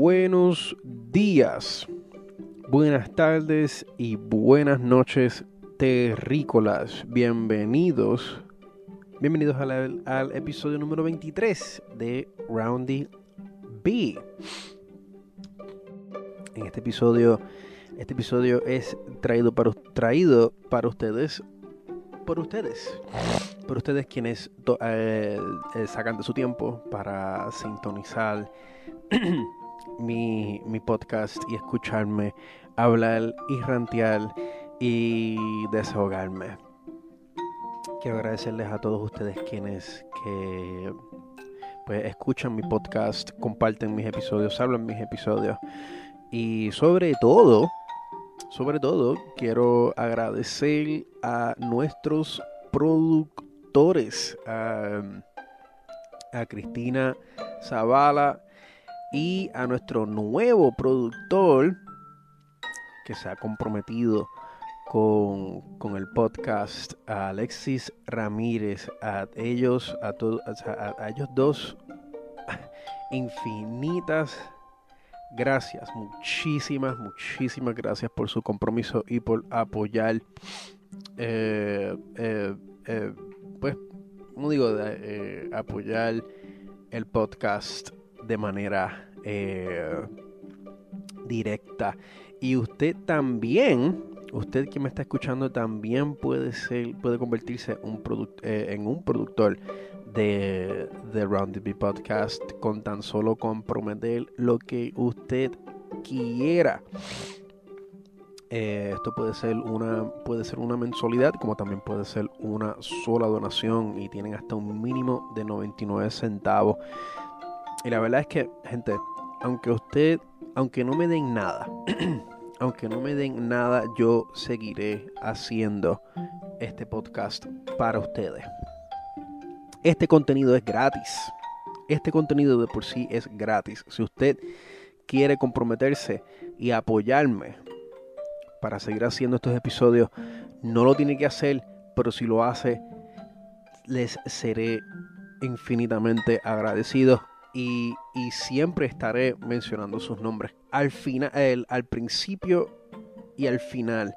buenos días, buenas tardes y buenas noches terrícolas. Bienvenidos, bienvenidos al, al episodio número 23 de Roundy B. En este episodio, este episodio es traído para, traído para ustedes, por ustedes por ustedes quienes eh, eh, sacan de su tiempo para sintonizar mi, podcast y escucharme hablar y rantear y desahogarme. Quiero agradecerles a todos ustedes quienes que pues escuchan mi podcast, comparten mis episodios, hablan mis episodios y sobre todo, sobre todo quiero agradecer a nuestros productores a, Cristina Zavala y a nuestro nuevo productor que se ha comprometido con, el podcast, a Alexis Ramírez, a ellos, a, todos a, ellos dos, infinitas gracias, muchísimas, muchísimas gracias por su compromiso y por apoyar eh, eh, eh, pues, digo, apoyar el podcast de manera eh, directa. Y usted también, usted que me está escuchando, también puede ser, puede convertirse un eh, en un productor de, de Round the Podcast con tan solo comprometer lo que usted quiera. Eh, esto puede ser una puede ser una mensualidad como también puede ser una sola donación y tienen hasta un mínimo de 99 centavos. Y la verdad es que, gente, aunque usted, aunque no me den nada, aunque no me den nada, yo seguiré haciendo este podcast para ustedes. Este contenido es gratis. Este contenido de por sí es gratis. Si usted quiere comprometerse y apoyarme para seguir haciendo estos episodios. No lo tiene que hacer, pero si lo hace, les seré infinitamente agradecido y, siempre estaré mencionando sus nombres al, final, al principio y al final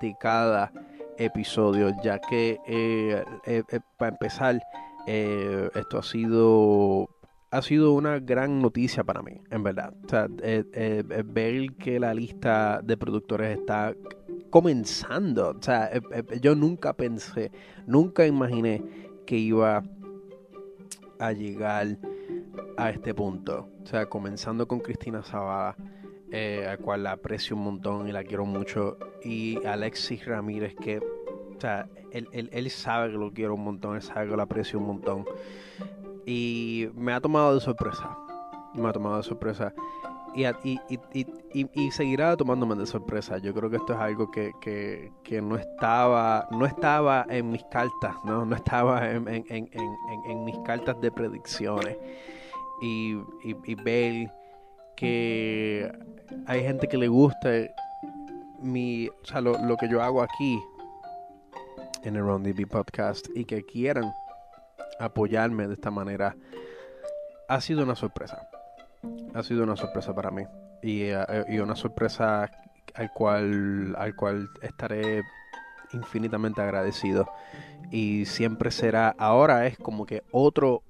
de cada episodio, ya que eh, eh, eh, para empezar, esto ha sido ha sido una gran noticia para mí, en verdad. Ver que la lista de productores está comenzando. O sea, yo nunca pensé, nunca imaginé que iba a llegar a este punto. O sea, comenzando con Cristina Zavala, a cual la aprecio un montón y la quiero mucho. Y Alexis Ramírez, que, o sea, él, él, él sabe que lo quiero un montón, él sabe que lo aprecio un montón. Y me ha tomado de sorpresa. Me ha tomado de sorpresa. Y, y, seguirá tomándome de sorpresa. Yo creo que esto es algo que, no estaba no estaba en mis cartas, no, no estaba en, mis cartas de predicciones. Y, ver que hay gente que le gusta mi, o sea, lo, lo que yo hago aquí en el Ron DB Podcast y que quieran apoyarme de esta manera ha sido una sorpresa. Ha sido una sorpresa para mí. Y, eh, una sorpresa al cual, al cual estaré infinitamente agradecido. Y siempre será, ahora es como que otro,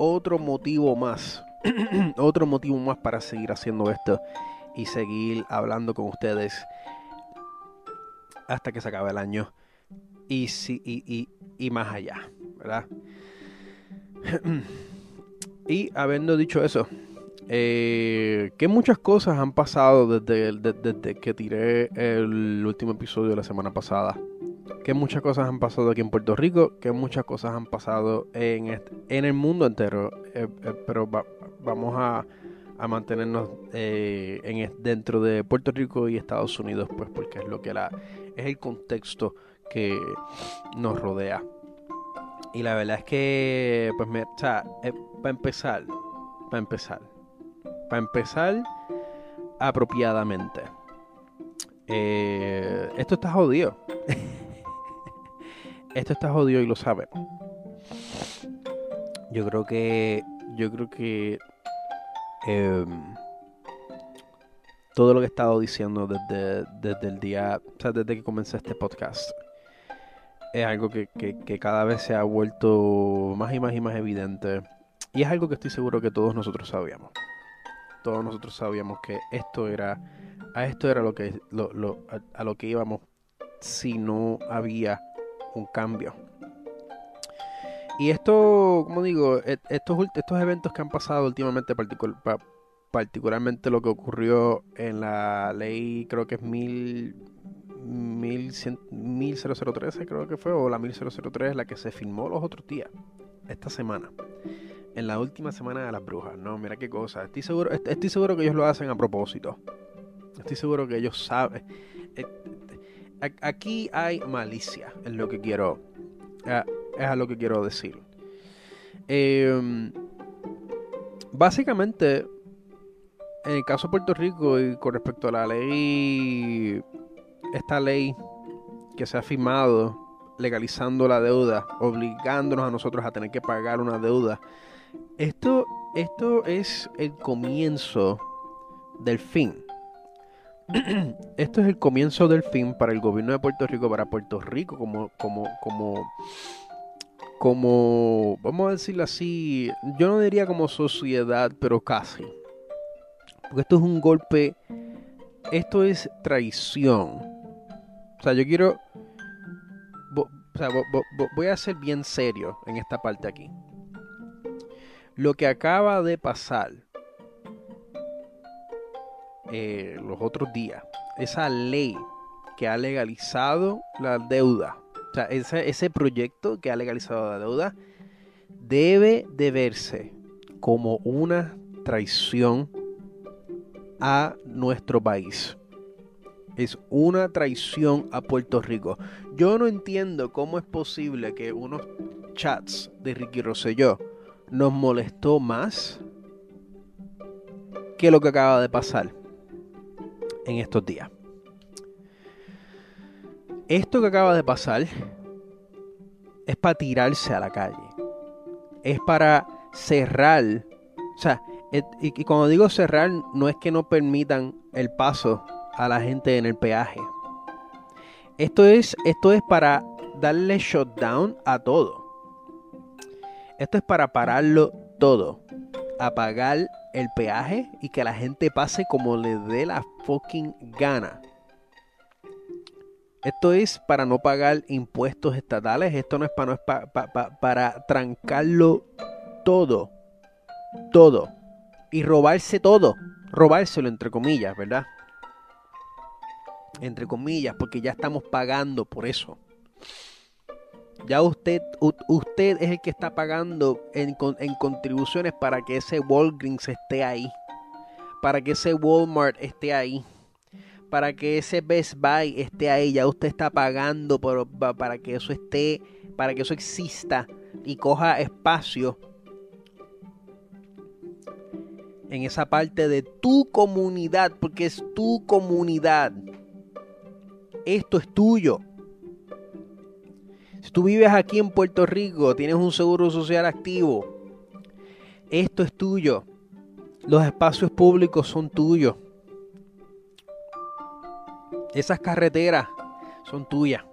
otro motivo más. otro motivo más para seguir haciendo esto. Y seguir hablando con ustedes hasta que se acabe el año. Y, si, y, y, y más allá, ¿verdad? y habiendo dicho eso, eh, que muchas cosas han pasado desde, desde, que tiré el último episodio de la semana pasada. Que muchas cosas han pasado aquí en Puerto Rico, que muchas cosas han pasado en, en el mundo entero. Eh, eh, pero vamos a, a mantenernos en, dentro de Puerto Rico y Estados Unidos, pues porque es lo que es el contexto que nos rodea. Y la verdad es que, pues, eh, para empezar, para empezar, para empezar apropiadamente. Eh, esto está jodido. esto está jodido y lo sabe. Yo creo que, yo creo que, em, todo lo que he estado diciendo desde, desde el día, o sea, desde que comencé este podcast. Es algo que, que cada vez se ha vuelto más y más y más evidente. Y es algo que estoy seguro que todos nosotros sabíamos. Todos nosotros sabíamos que esto era, a esto era lo que, lo, lo, a, lo que íbamos si no había un cambio. Y esto, como digo, e, estos, estos eventos que han pasado últimamente, particularmente lo que ocurrió en la ley, creo que es mil, mil, 1013, creo que fue, o la 1003, la que se firmó los otros días, esta semana en la última semana de las brujas. No, mira qué cosa. Estoy seguro, estoy seguro que ellos lo hacen a propósito. Estoy seguro que ellos saben. Eh, aquí hay malicia, es lo que quiero. Es a lo que quiero decir. Em, básicamente, en el caso de Puerto Rico y con respecto a la ley, esta ley que se ha firmado legalizando la deuda, obligándonos a nosotros a tener que pagar una deuda esto, esto es el comienzo del fin. esto es el comienzo del fin para el gobierno de Puerto Rico, para Puerto Rico como, como, como, como, vamos a decirlo así, yo no diría como sociedad, pero casi. Porque esto es un golpe, esto es traición. O sea, yo quiero, o sea, voy a ser bien serio en esta parte aquí lo que acaba de pasar eh, los otros días, esa ley que ha legalizado la deuda, o sea, ese, ese proyecto que ha legalizado la deuda, debe de verse como una traición a nuestro país. Es una traición a Puerto Rico. Yo no entiendo cómo es posible que unos chats de Ricky Rosselló nos molestó más que lo que acaba de pasar en estos días. Esto que acaba de pasar es para tirarse a la calle. Es para cerrar. O sea, y, cuando digo cerrar, no es que no permitan el paso a la gente en el peaje. Esto es, esto es para darle shutdown a todo. Esto es para pararlo todo. Apagar el peaje y que la gente pase como le dé la fucking gana. Esto es para no pagar impuestos estatales. Esto no es para, no para trancarlo todo. Todo. Y robarse todo. Robárselo entre comillas, ¿verdad? Entre comillas, porque ya estamos pagando por eso. Ya usted, usted es el que está pagando en, en contribuciones para que ese Walgreens esté ahí. Para que ese Walmart esté ahí para que ese Best Buy esté ahí, ya usted está pagando para que eso esté, para que eso exista y coja espacio en esa parte de tu comunidad, porque es tu comunidad. Esto es tuyo. Si tú vives aquí en Puerto Rico, tienes un seguro social activo, esto es tuyo. Los espacios públicos son tuyos. Esas carreteras son tuyas.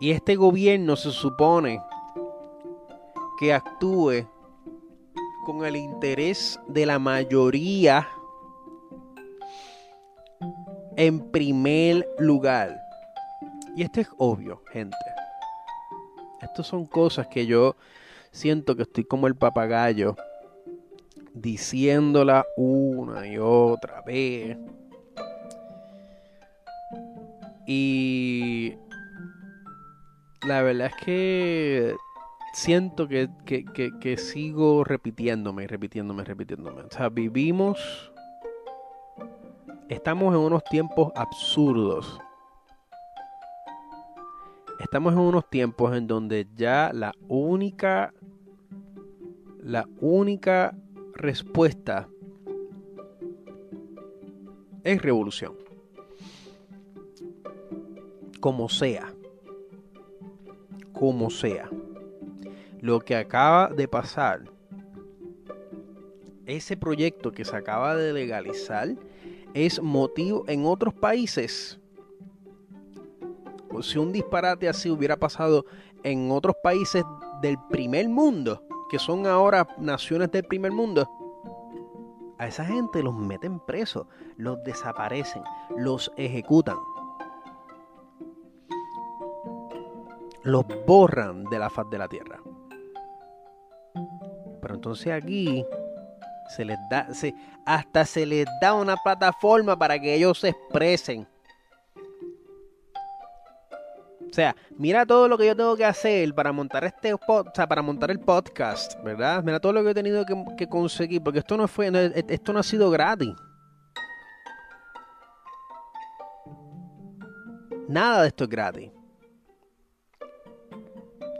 Y este gobierno se supone que actúe con el interés de la mayoría en primer lugar. Y esto es obvio, gente. Estas son cosas que yo siento que estoy como el papagayo diciéndola una y otra vez. Y la verdad es que siento que, que, que, sigo repitiéndome, repitiéndome, repitiéndome. O sea, vivimos, estamos en unos tiempos absurdos estamos en unos tiempos en donde ya la única la única respuesta es revolución. Como sea. Como sea. Lo que acaba de pasar ese proyecto que se acaba de legalizar es motivo en otros países. Si un disparate así hubiera pasado en otros países del primer mundo, que son ahora naciones del primer mundo, a esa gente los meten presos, los desaparecen, los ejecutan. Los borran de la faz de la tierra. Pero entonces aquí se les da, hasta se les da una plataforma para que ellos se expresen. O sea, mira todo lo que yo tengo que hacer para montar este o sea, para montar el podcast, ¿verdad? Mira todo lo que he tenido que, conseguir, porque esto no fue, esto no ha sido gratis. Nada de esto es gratis.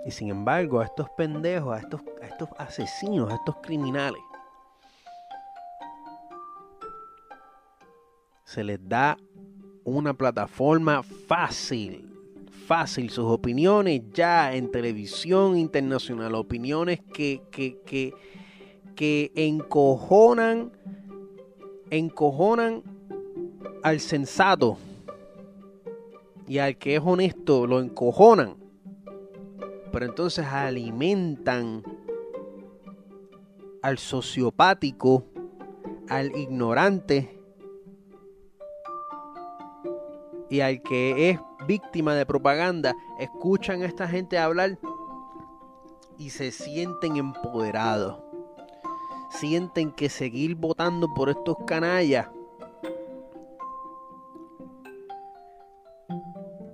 Y sin embargo, a estos pendejos, a estos, a estos asesinos, a estos criminales, se les da una plataforma fácil fácil sus opiniones ya en televisión internacional, opiniones que, que, que, que encojonan, encojonan al sensato y al que es honesto lo encojonan, pero entonces alimentan al sociopático, al ignorante y al que es víctima de propaganda escuchan a esta gente hablar y se sienten empoderados. Sienten que seguir votando por estos canallas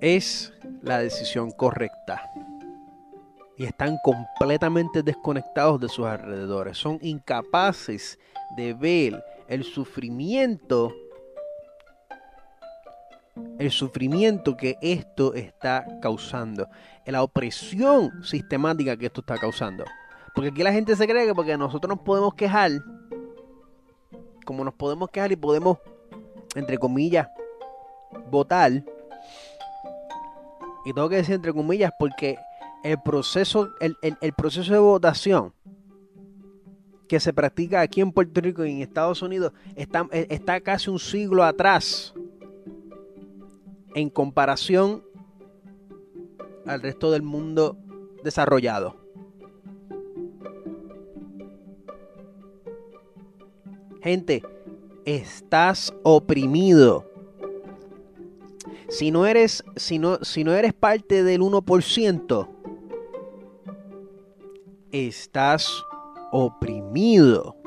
es la decisión correcta. Y están completamente desconectados de sus alrededores. Son incapaces de ver el sufrimiento el sufrimiento que esto está causando, la opresión sistemática que esto está causando. Porque aquí la gente se cree que porque nosotros nos podemos quejar, como nos podemos quejar y podemos, entre comillas, votar, y tengo que decir entre comillas porque el proceso, el, proceso de votación que se practica aquí en Puerto Rico y en Estados Unidos está casi un siglo atrás en comparación al resto del mundo desarrollado. Gente, estás oprimido. Si no eres, si no, si no eres parte del 1%, estás oprimido.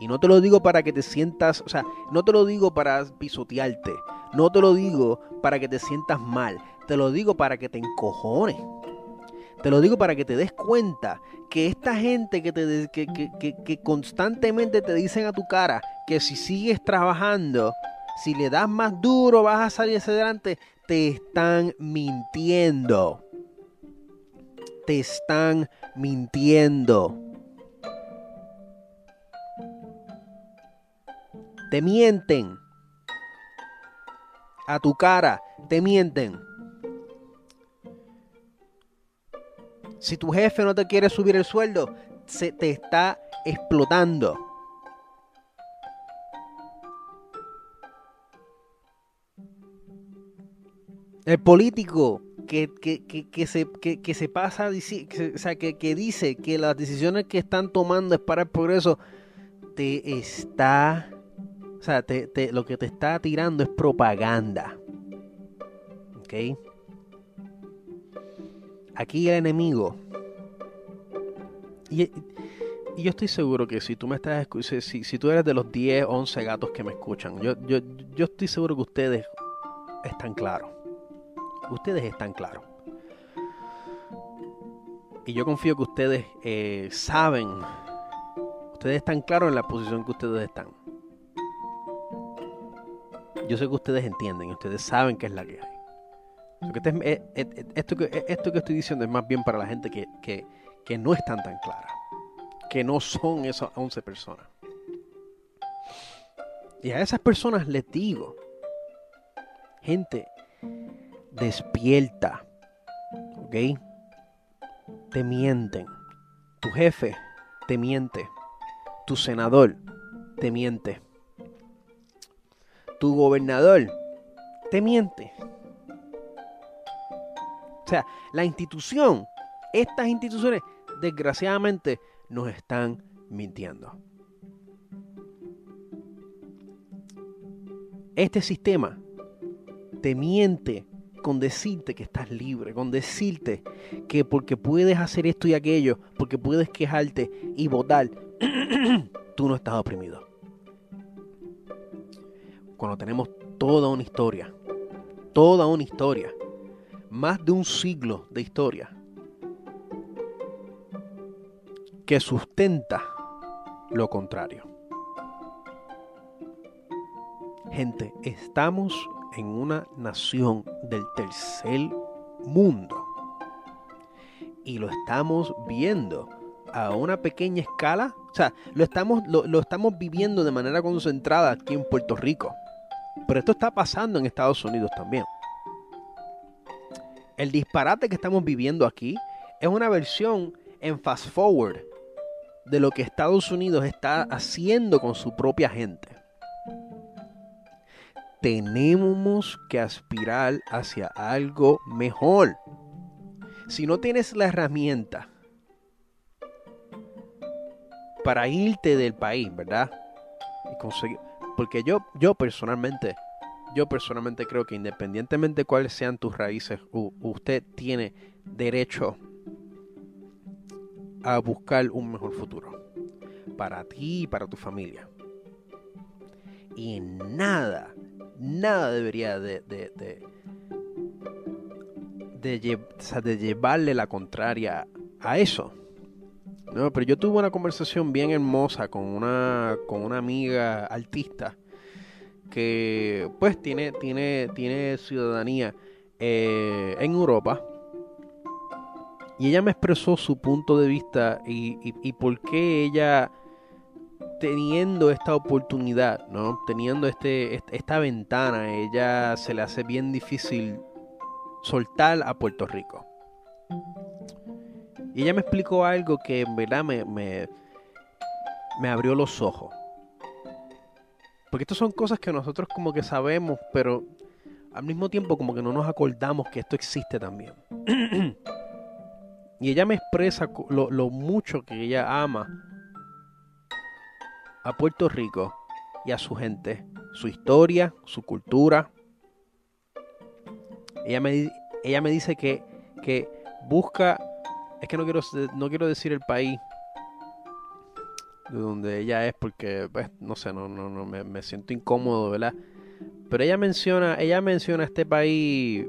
Y no te lo digo para que te sientas, o sea, no te lo digo para pisotearte, no te lo digo para que te sientas mal, te lo digo para que te encojones. Te lo digo para que te des cuenta que esta gente que, te, que, que, que, constantemente te dicen a tu cara que si sigues trabajando, si le das más duro vas a salir hacia adelante, te están mintiendo. Te están mintiendo. Te mienten. A tu cara, te mienten. Si tu jefe no te quiere subir el sueldo, se te está explotando. El político que, se, que, se pasa, o sea, que dice que las decisiones que están tomando es para el progreso, te está o sea, lo que te está tirando es propaganda. ¿Ok? Aquí el enemigo. Y, yo estoy seguro que si tú me estás escuchando, si, si, tú eres de los 10, 11 gatos que me escuchan, yo, yo, yo estoy seguro que ustedes están claros. Ustedes están claros. Y yo confío que ustedes eh, saben, ustedes están claros en la posición que ustedes están. Yo sé que ustedes entienden, ustedes saben qué es la que. Eh, eh, eh, esto, que, esto que estoy diciendo es más bien para la gente que, que no están tan claras, que no son esas 11 personas. Y a esas personas les digo, gente, despierta, ¿ok? Te mienten, tu jefe te miente, Tu senador te miente. Tu gobernador te miente. O sea, la institución, estas instituciones, desgraciadamente, nos están mintiendo. Este sistema te miente con decirte que estás libre, con decirte que porque puedes hacer esto y aquello, porque puedes quejarte y votar, tú no estás oprimido. Cuando tenemos toda una historia, toda una historia, más de un siglo de historia, que sustenta lo contrario. Gente, estamos en una nación del tercer mundo. Y lo estamos viendo a una pequeña escala. O sea, lo estamos, lo, lo estamos viviendo de manera concentrada aquí en Puerto Rico. Pero esto está pasando en Estados Unidos también. El disparate que estamos viviendo aquí es una versión en fast forward de lo que Estados Unidos está haciendo con su propia gente tenemos que aspirar hacia algo mejor. Si no tienes la herramienta para irte del país, ¿verdad? Y conseguir, porque yo, yo personalmente, yo personalmente creo que independientemente de cuáles sean tus raíces, usted tiene derecho a buscar un mejor futuro para ti y para tu familia. Y nada nada debería de, de, de, llevarle la contraria a eso. No, pero yo tuve una conversación bien hermosa con una, con una amiga artista que pues tiene, tiene, tiene ciudadanía eh, en Europa. Y ella me expresó su punto de vista y, y por qué ella teniendo esta oportunidad, ¿no? Teniendo este, esta ventana, ella se le hace bien difícil soltar a Puerto Rico. Y ella me explicó algo que en verdad me, me, me abrió los ojos. Porque estas son cosas que nosotros como que sabemos, pero al mismo tiempo como que no nos acordamos que esto existe también. y ella me expresa lo, lo mucho que ella ama a Puerto Rico y a su gente, su historia, su cultura. Ella me, ella me dice que, que busca, es que no quiero, no quiero decir el país de donde ella es porque, pues, no sé, no, no, no me, siento incómodo, ¿verdad? Pero ella menciona, ella menciona este país,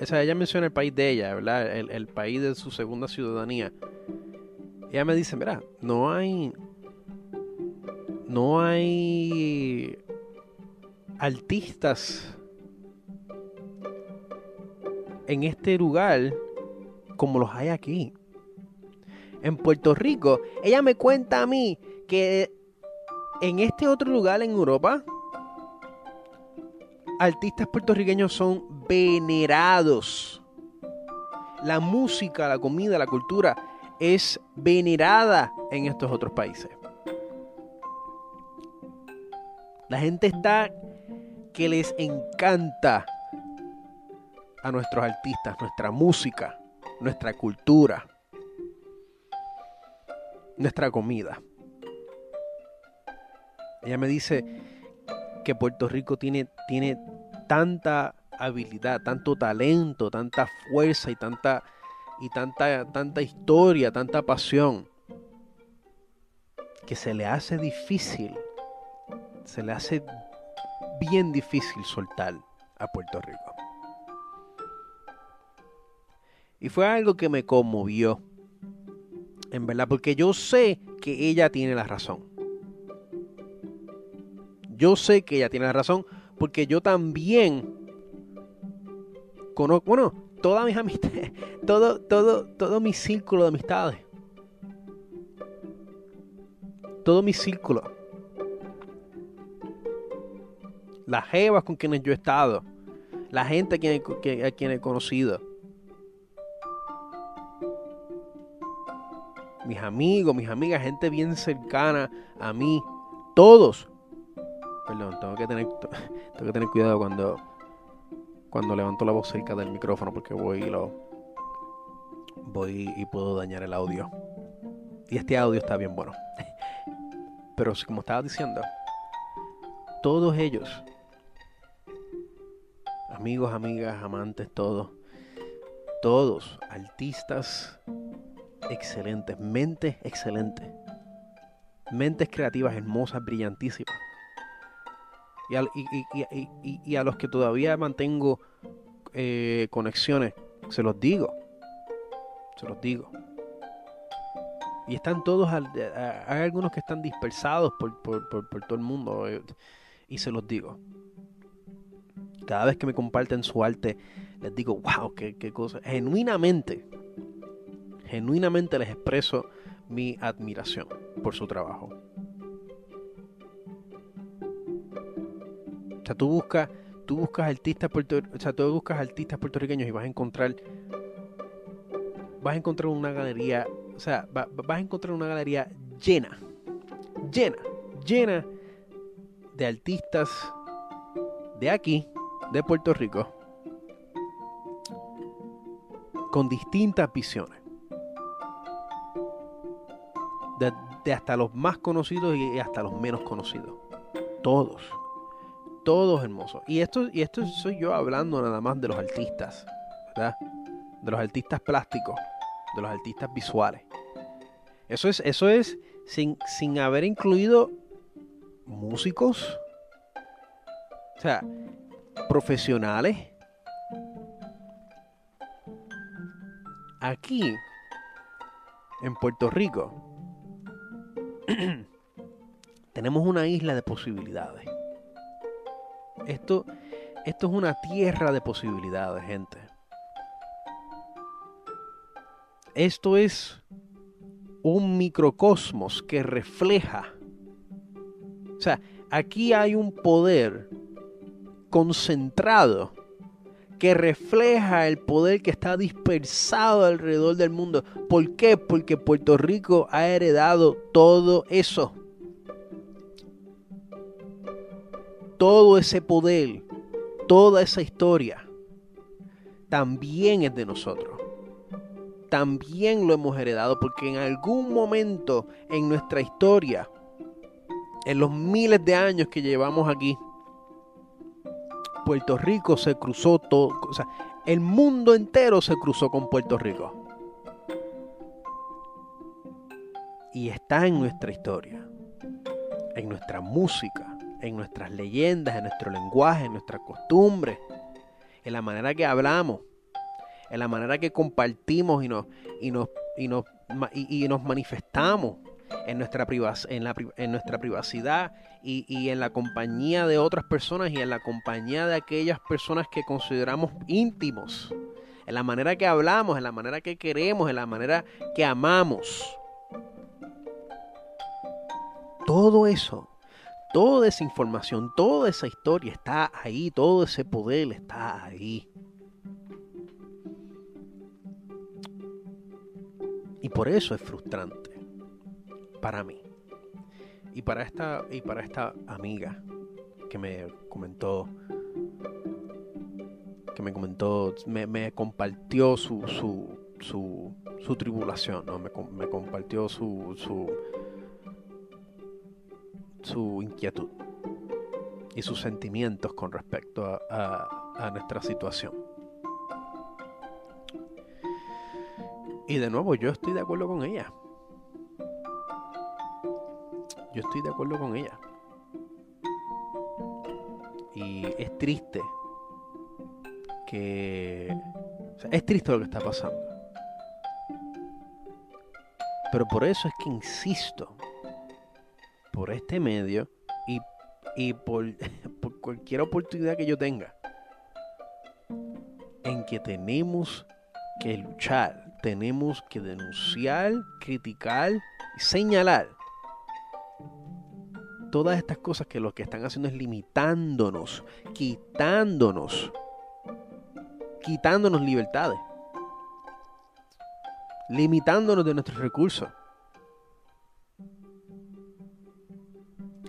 o sea, ella menciona el país de ella, ¿verdad? El, el país de su segunda ciudadanía. Ella me dice, mira, no hay, no hay artistas en este lugar como los hay aquí. En Puerto Rico, ella me cuenta a mí que en este otro lugar en Europa, artistas puertorriqueños son venerados. La música, la comida, la cultura es venerada en estos otros países. La gente está que les encanta a nuestros artistas, nuestra música, nuestra cultura, nuestra comida. Ella me dice que Puerto Rico tiene, tiene tanta habilidad, tanto talento, tanta fuerza y tanta y tanta tanta historia, tanta pasión que se le hace difícil se le hace bien difícil soltar a Puerto Rico. Y fue algo que me conmovió. En verdad, porque yo sé que ella tiene la razón. Yo sé que ella tiene la razón porque yo también conozco, bueno, todas mis amistades, todo, todo, todo mi círculo de amistades. Todo mi círculo las jevas con quienes yo he estado, la gente a quien, he conocido. Mis amigos, mis amigas, gente bien cercana a mí, todos. Perdón, tengo que tener, tengo que tener cuidado cuando, cuando levanto la voz cerca del micrófono porque voy y lo voy y puedo dañar el audio. Y este audio está bien bueno. Pero como estaba diciendo, todos ellos, amigos, amigas, amantes, todos, todos artistas excelentes, mentes excelentes, mentes creativas, hermosas, brillantísimas. Y a, los que todavía mantengo eh, conexiones, se los digo, se los digo. Y están todos, hay algunos que están dispersados por, todo el mundo, eh, y se los digo. Cada vez que me comparten su arte, les digo, wow, qué, qué cosa. Genuinamente, genuinamente les expreso mi admiración por su trabajo. O sea, tú buscas, tú buscas artistas o sea, tú buscas artistas puertorriqueños y vas a encontrar vas a encontrar una galería, o sea, vas a encontrar una galería llena, llena, llena de artistas de aquí, de Puerto Rico, con distintas visiones de, hasta los más conocidos y hasta los menos conocidos. Todos. Todos hermosos. Y esto, y esto soy yo hablando nada más de los artistas, ¿verdad? De los artistas plásticos, de los artistas visuales. Eso es, eso es sin, sin haber incluido músicos, o sea, profesionales. Aquí, en Puerto Rico, tenemos una isla de posibilidades. Esto, esto es una tierra de posibilidades, gente. Esto es un microcosmos que refleja. O sea, aquí hay un poder concentrado que refleja el poder que está dispersado alrededor del mundo. ¿Por qué? Porque Puerto Rico ha heredado todo eso. Todo ese poder, toda esa historia, también es de nosotros. También lo hemos heredado porque en algún momento en nuestra historia, en los miles de años que llevamos aquí, Puerto Rico se cruzó todo, o sea, el mundo entero se cruzó con Puerto Rico. Y está en nuestra historia, en nuestra música, en nuestras leyendas, en nuestro lenguaje, en nuestras costumbres, en la manera que hablamos, en la manera que compartimos y nos, y nos, y nos, y nos manifestamos en nuestra, en, la, en nuestra privacidad y, y, en la compañía de otras personas y en la compañía de aquellas personas que consideramos íntimos, en la manera que hablamos, en la manera que queremos, en la manera que amamos. Todo eso, toda esa información, toda esa historia está ahí, todo ese poder está ahí. Y por eso es frustrante para mí. Y para esta, y para esta amiga que me comentó, que me comentó, me, compartió su, su, su, su tribulación, ¿no? me, compartió su, su, su inquietud y sus sentimientos con respecto a nuestra situación. Y de nuevo, yo estoy de acuerdo con ella. Yo estoy de acuerdo con ella. Y es triste que... es triste lo que está pasando. Pero por eso es que insisto, por este medio y, y por, por cualquier oportunidad que yo tenga, en que tenemos que luchar, tenemos que denunciar, criticar y señalar todas estas cosas que lo que están haciendo es limitándonos, quitándonos, quitándonos libertades, limitándonos de nuestros recursos.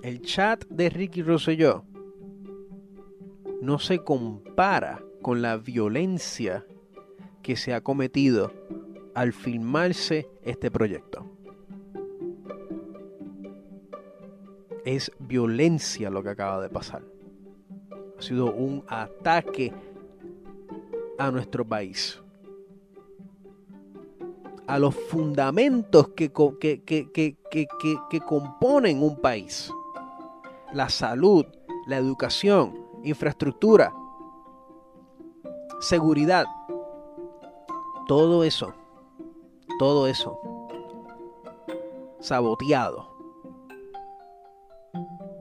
El chat de Ricky Rosselló no se compara con la violencia que se ha cometido al filmarse este proyecto. Es violencia lo que acaba de pasar. Ha sido un ataque a nuestro país. A los fundamentos que, que, componen un país. La salud, la educación, infraestructura, seguridad. Todo eso, todo eso, saboteado.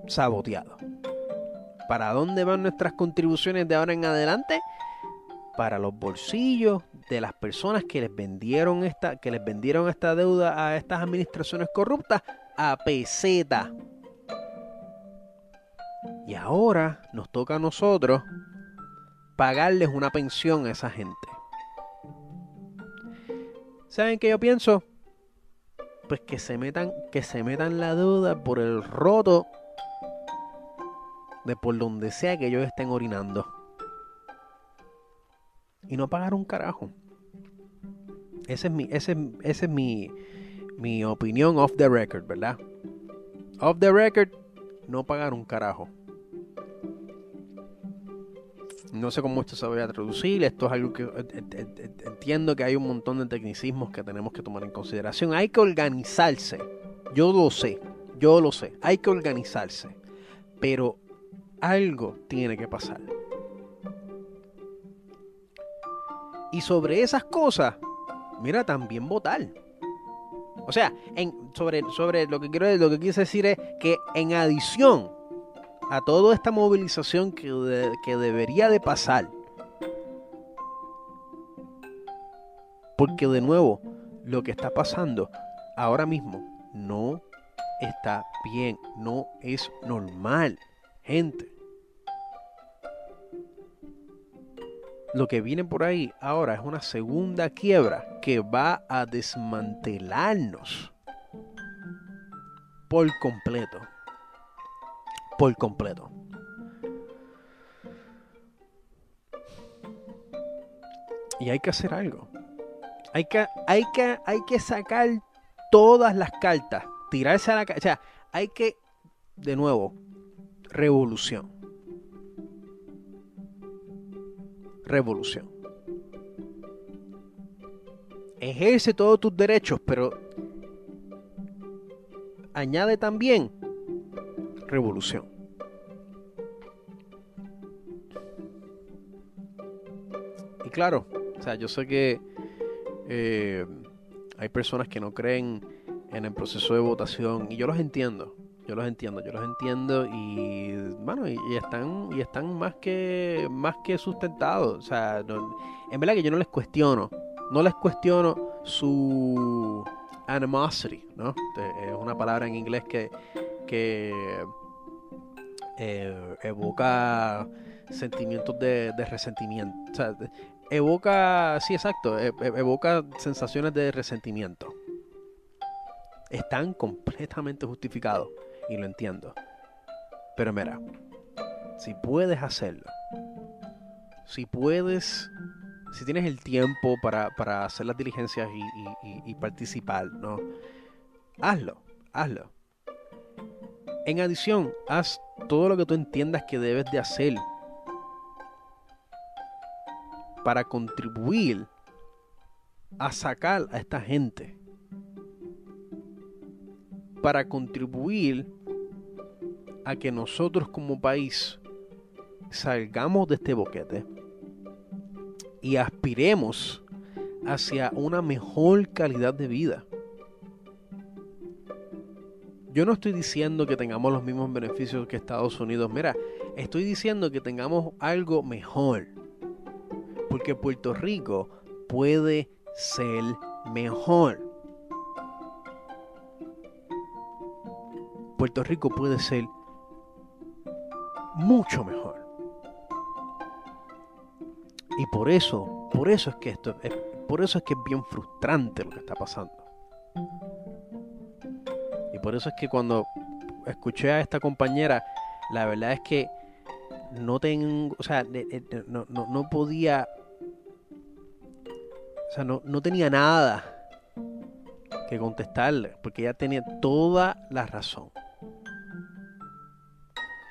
Saboteado. ¿Para dónde van nuestras contribuciones de ahora en adelante? Para los bolsillos de las personas que les vendieron esta, que les vendieron esta deuda a estas administraciones corruptas a peseta. Y ahora nos toca a nosotros pagarles una pensión a esa gente. ¿Saben qué yo pienso? Pues que se metan, que se metan la deuda por el roto de por donde sea que ellos estén orinando. Y no pagar un carajo. Ese es mi, ese, ese es mi, mi opinión off the record, ¿verdad? Off the record, no pagar un carajo. No sé cómo esto se vaya a traducir. Esto es algo que entiendo que hay un montón de tecnicismos que tenemos que tomar en consideración. Hay que organizarse. Yo lo sé. Yo lo sé. Hay que organizarse. Pero algo tiene que pasar. Y sobre esas cosas, mira, también votar. O sea, en, sobre, sobre lo que quiero lo que quise decir es que en adición a toda esta movilización que, que debería de pasar. Porque de nuevo, lo que está pasando ahora mismo no está bien, no es normal, gente. Lo que viene por ahí ahora es una segunda quiebra que va a desmantelarnos por completo por completo. Y hay que hacer algo. Hay que, hay que, hay que sacar todas las cartas, tirarse a la... O sea, hay que, de nuevo, revolución. Revolución. Ejerce todos tus derechos, pero añade también revolución. Y claro, o sea, yo sé que eh, hay personas que no creen en el proceso de votación y yo los entiendo. Yo los entiendo, yo los entiendo y bueno, y, están y están más que más que sustentados, o sea, en verdad que yo no les cuestiono, no les cuestiono su animosity, ¿no? Es una palabra en inglés que que eh, evoca sentimientos de, resentimiento. O sea, evoca, sí, exacto, e, e, evoca sensaciones de resentimiento. Están completamente justificados y lo entiendo. Pero mira, si puedes hacerlo, si puedes, si tienes el tiempo para, hacer las diligencias y, y participar, ¿no? Hazlo, hazlo. En adición, haz todo lo que tú entiendas que debes de hacer para contribuir a sacar a esta gente. Para contribuir a que nosotros como país salgamos de este boquete y aspiremos hacia una mejor calidad de vida. Yo no estoy diciendo que tengamos los mismos beneficios que Estados Unidos. Mira, estoy diciendo que tengamos algo mejor. Porque Puerto Rico puede ser mejor. Puerto Rico puede ser mucho mejor. Y por eso, por eso es que esto, por eso es que es bien frustrante lo que está pasando. Y por eso es que cuando escuché a esta compañera, la verdad es que no tengo, o sea, no, no, no podía, o sea, no, no tenía nada que contestarle, porque ella tenía toda la razón.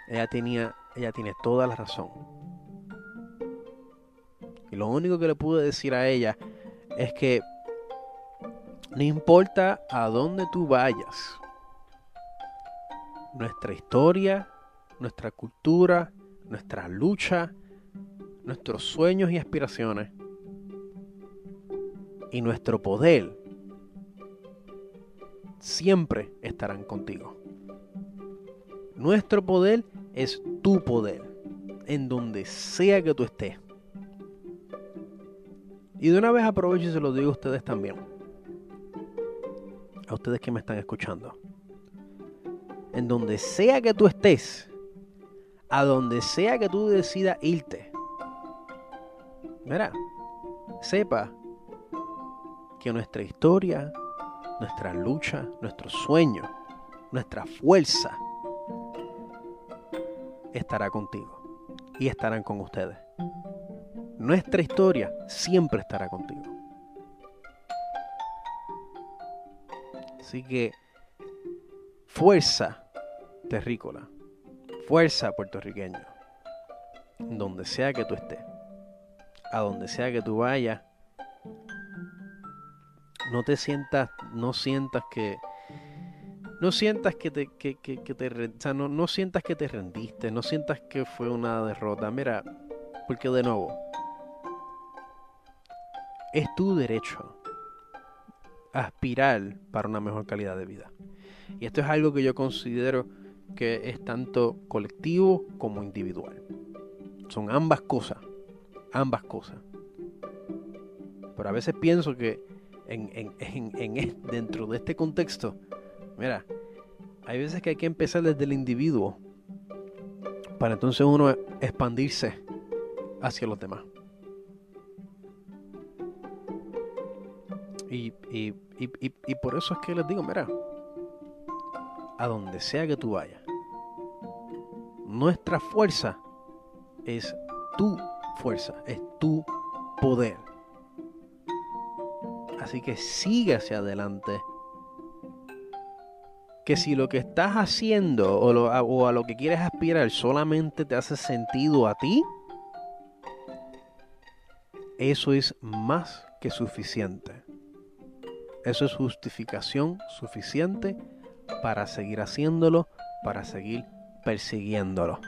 Ella tenía, ella tiene toda la razón. Y lo único que le pude decir a ella es que no importa a dónde tú vayas, nuestra historia, nuestra cultura, nuestra lucha, nuestros sueños y aspiraciones y nuestro poder siempre estarán contigo. Nuestro poder es tu poder, en donde sea que tú estés. Y de una vez aprovecho y se lo digo a ustedes también. A ustedes que me están escuchando. En donde sea que tú estés, a donde sea que tú decidas irte. Mira, sepa que nuestra historia, nuestra lucha, nuestro sueño, nuestra fuerza estará contigo y estarán con ustedes. Nuestra historia siempre estará contigo. Así que fuerza terrícola, fuerza puertorriqueño, donde sea que tú estés, a donde sea que tú vayas, no te sientas, no sientas que, no sientas que te, que, que, te no, no sientas que te rendiste, no sientas que fue una derrota. Mira, porque de nuevo, es tu derecho aspirar para una mejor calidad de vida. Y esto es algo que yo considero que es tanto colectivo como individual. Son ambas cosas, ambas cosas. Pero a veces pienso que en, en, dentro de este contexto, mira, hay veces que hay que empezar desde el individuo para entonces uno expandirse hacia los demás. Y, y, y, por eso es que les digo, mira, a donde sea que tú vayas, nuestra fuerza es tu fuerza, es tu poder. Así que sigue hacia adelante. Que si lo que estás haciendo o, a lo que quieres aspirar solamente te hace sentido a ti, eso es más que suficiente. Eso es justificación suficiente para seguir haciéndolo, para seguir persiguiéndolo.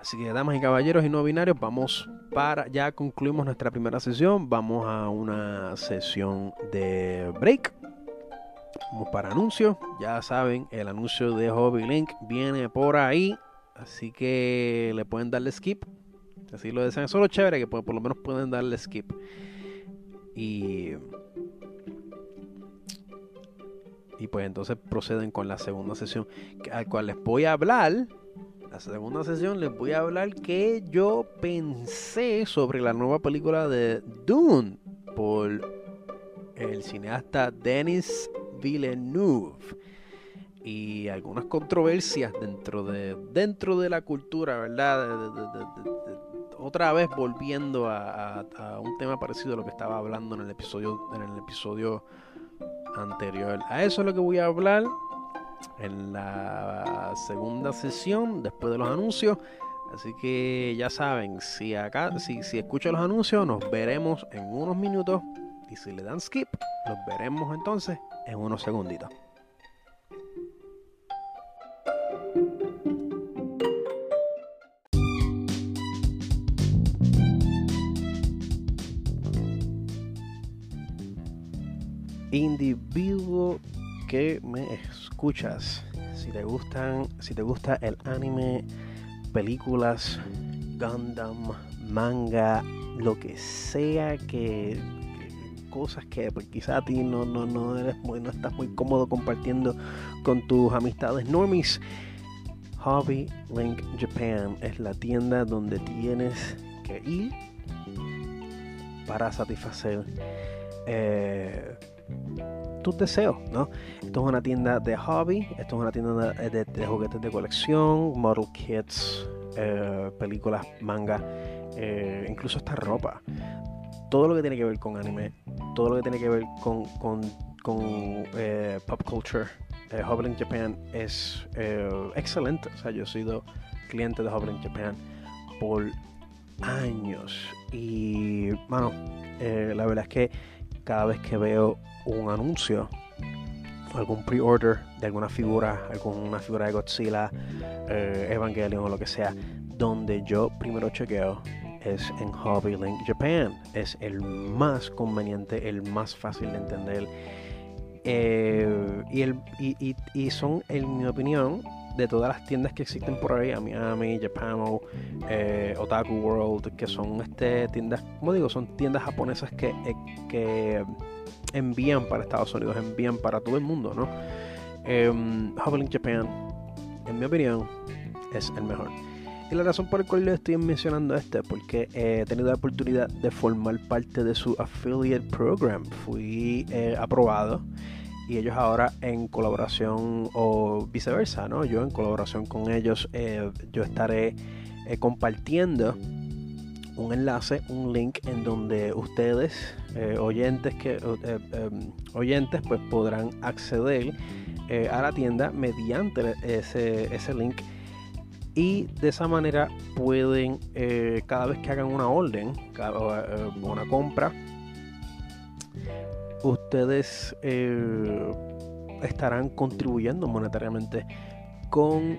Así que, damas y caballeros y no binarios, vamos para. Ya concluimos nuestra primera sesión. Vamos a una sesión de break. Vamos para anuncios. Ya saben, el anuncio de Hobby Link viene por ahí. Así que le pueden darle skip. Así lo desean. Solo chévere que por, por lo menos pueden darle skip. Y, y pues entonces proceden con la segunda sesión, al cual les voy a hablar. La segunda sesión les voy a hablar que yo pensé sobre la nueva película de Dune por el cineasta Denis Villeneuve y algunas controversias dentro de dentro de la cultura, ¿verdad? otra vez volviendo a, un tema parecido a lo que estaba hablando en el episodio en el episodio anterior. A eso es lo que voy a hablar en la segunda sesión después de los anuncios. Así que ya saben, si acá, si, si escuchan los anuncios, nos veremos en unos minutos. Y si le dan skip, los veremos entonces en unos segunditos. individuo que me escuchas. Si te gustan, si te gusta el anime, películas, Gundam, manga, lo que sea que, cosas que pues, quizá a ti no, no, no eres muy, no estás muy cómodo compartiendo con tus amistades normies. Hobby Link Japan es la tienda donde tienes que ir para satisfacer eh, tus deseos, ¿no? Esto es una tienda de hobby, esto es una tienda de, juguetes de colección, model kits, eh, películas, manga, eh, incluso esta ropa. Todo lo que tiene que ver con anime, todo lo que tiene que ver con, con, pop culture, Hobbling Japan es excelente. O sea, yo he sido cliente de Hobbling Japan por años y, bueno, la verdad es que cada vez que veo un anuncio, algún pre-order de alguna figura, alguna figura de Godzilla, eh, Evangelion o lo que sea, donde yo primero chequeo es en Hobby Japan. Es el más conveniente, el más fácil de entender. Eh, y, el, y, son, en mi opinión, de todas las tiendas que existen por ahí, Miami, Japano, eh, Otaku World, que son este, tiendas, como digo, son tiendas japonesas que, eh, que envían para Estados Unidos, envían para todo el mundo, ¿no? Eh, Japan, en mi opinión, es el mejor. Y la razón por la cual le estoy mencionando este, porque he tenido la oportunidad de formar parte de su affiliate program. Fui eh, aprobado y ellos ahora en colaboración o viceversa, ¿no? Yo en colaboración con ellos, eh, yo estaré eh, compartiendo un enlace, un link en donde ustedes, oyentes, que, em, oyentes, pues podrán acceder a la tienda mediante ese, ese link y de esa manera pueden cada vez que hagan una orden, una compra, ustedes eh, estarán contribuyendo monetariamente con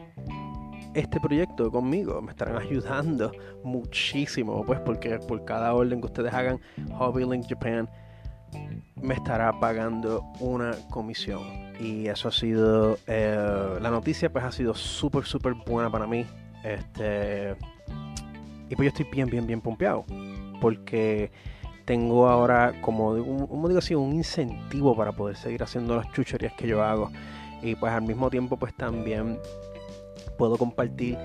este proyecto conmigo. Me estarán ayudando muchísimo, pues porque por cada orden que ustedes hagan, Hobby Link Japan me estará pagando una comisión. Y eso ha sido, eh, la noticia pues ha sido súper, súper buena para mí. Este, y pues yo estoy bien, bien, bien pompeado. Porque tengo ahora como, un, digo así, un incentivo para poder seguir haciendo las chucherías que yo hago. Y pues al mismo tiempo pues también puedo compartir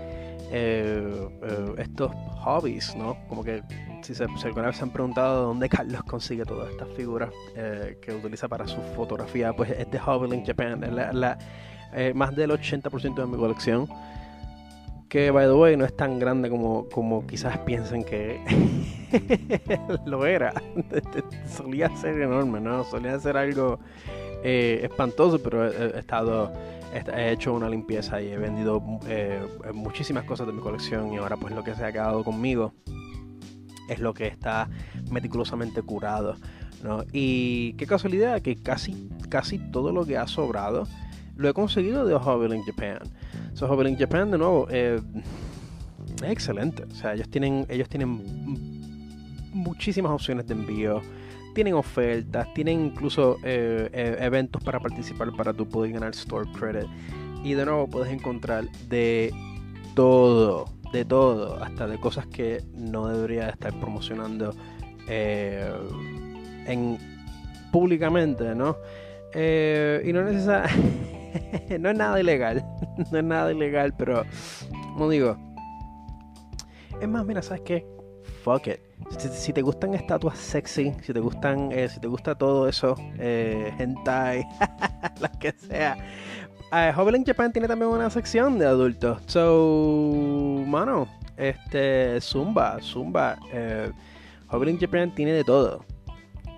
eh, eh, estos hobbies, ¿no? Como que si, se, alguna vez se han preguntado de dónde Carlos consigue todas estas figuras eh, que utiliza para su fotografía, pues es de Hobby Japan. La, más del 80% de mi colección que, by the way, no es tan grande como, como quizás piensen que lo era. Solía ser enorme, ¿no? Solía ser algo eh, espantoso, pero he, estado he hecho una limpieza y he vendido eh, muchísimas cosas de mi colección y ahora pues lo que se ha quedado conmigo es lo que está meticulosamente curado. ¿no? Y qué casualidad que casi, casi todo lo que ha sobrado lo he conseguido de Hobby in Japan. So Hobby in Japan, de nuevo, eh, es excelente. O sea, ellos tienen, ellos tienen muchísimas opciones de envío. Tienen ofertas, tienen incluso eh, eh, eventos para participar para tú poder ganar Store Credit. Y de nuevo puedes encontrar de todo, de todo, hasta de cosas que no debería estar promocionando en públicamente, ¿no? y no necesariamente no es nada ilegal. no es nada ilegal, pero como digo. Es más, mira, ¿sabes qué? Fuck it. Si, te gustan estatuas sexy, si te gustan, eh, si te gusta todo eso, eh, hentai, lo que sea. Uh, Japan tiene también una sección de adultos. So, mano, este, Zumba, Zumba. Eh, Japan tiene de todo.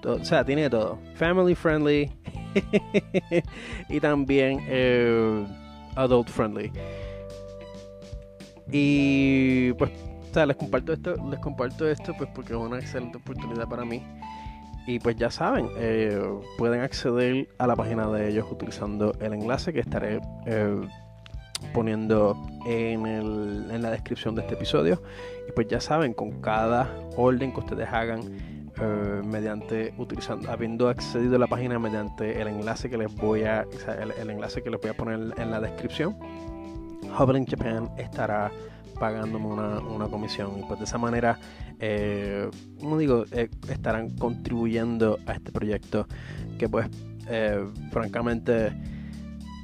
O sea, tiene de todo. Family friendly, y también eh, adult friendly. Y pues, les comparto esto, les comparto esto pues porque es una excelente oportunidad para mí. Y pues ya saben, eh, pueden acceder a la página de ellos utilizando el enlace que estaré eh, poniendo en, el, en la descripción de este episodio. Y pues ya saben, con cada orden que ustedes hagan, eh, mediante utilizando habiendo accedido a la página mediante el enlace que les voy a el, enlace que les voy a poner en la descripción Hubble Japan estará pagándome una, comisión. Y pues de esa manera eh, como digo eh, estarán contribuyendo a este proyecto que pues francamente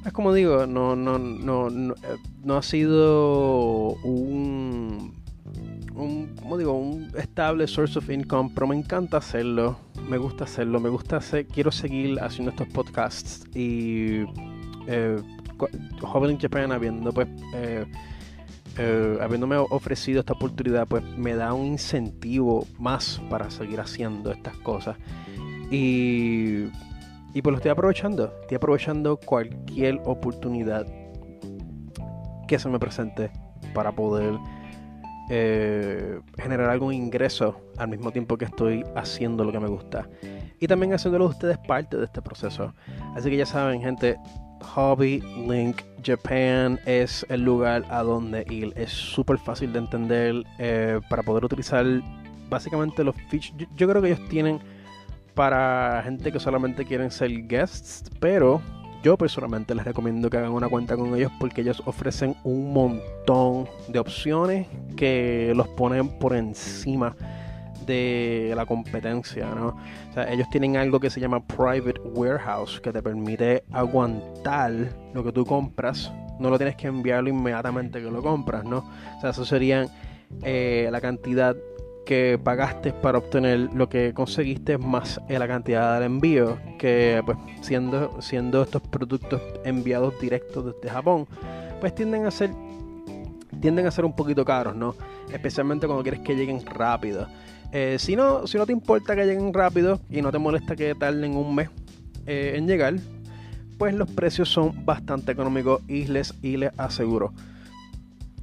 es como digo no no no no, no ha sido un un, como digo, un estable source of income, pero me encanta hacerlo, me gusta hacerlo, me gusta hacer, quiero seguir haciendo estos podcasts y eh, Joven Japan habiendo pues eh, eh, habiéndome ofrecido esta oportunidad pues me da un incentivo más para seguir haciendo estas cosas y, y pues lo estoy aprovechando, estoy aprovechando cualquier oportunidad que se me presente para poder eh, generar algún ingreso al mismo tiempo que estoy haciendo lo que me gusta. Y también haciéndolo ustedes parte de este proceso. Así que ya saben, gente, Hobby Link Japan es el lugar a donde ir. Es súper fácil de entender eh, para poder utilizar básicamente los features. Yo, yo creo que ellos tienen para gente que solamente quieren ser guests, pero yo personalmente les recomiendo que hagan una cuenta con ellos porque ellos ofrecen un montón de opciones que los ponen por encima de la competencia, ¿no? O sea, ellos tienen algo que se llama Private Warehouse que te permite aguantar lo que tú compras. No lo tienes que enviarlo inmediatamente que lo compras, ¿no? O sea, eso serían eh, la cantidad que pagaste para obtener lo que conseguiste más la cantidad del envío que pues siendo siendo estos productos enviados directos desde Japón pues tienden a ser tienden a ser un poquito caros no especialmente cuando quieres que lleguen rápido eh, si no si no te importa que lleguen rápido y no te molesta que tarden un mes eh, en llegar pues los precios son bastante económicos y les y les aseguro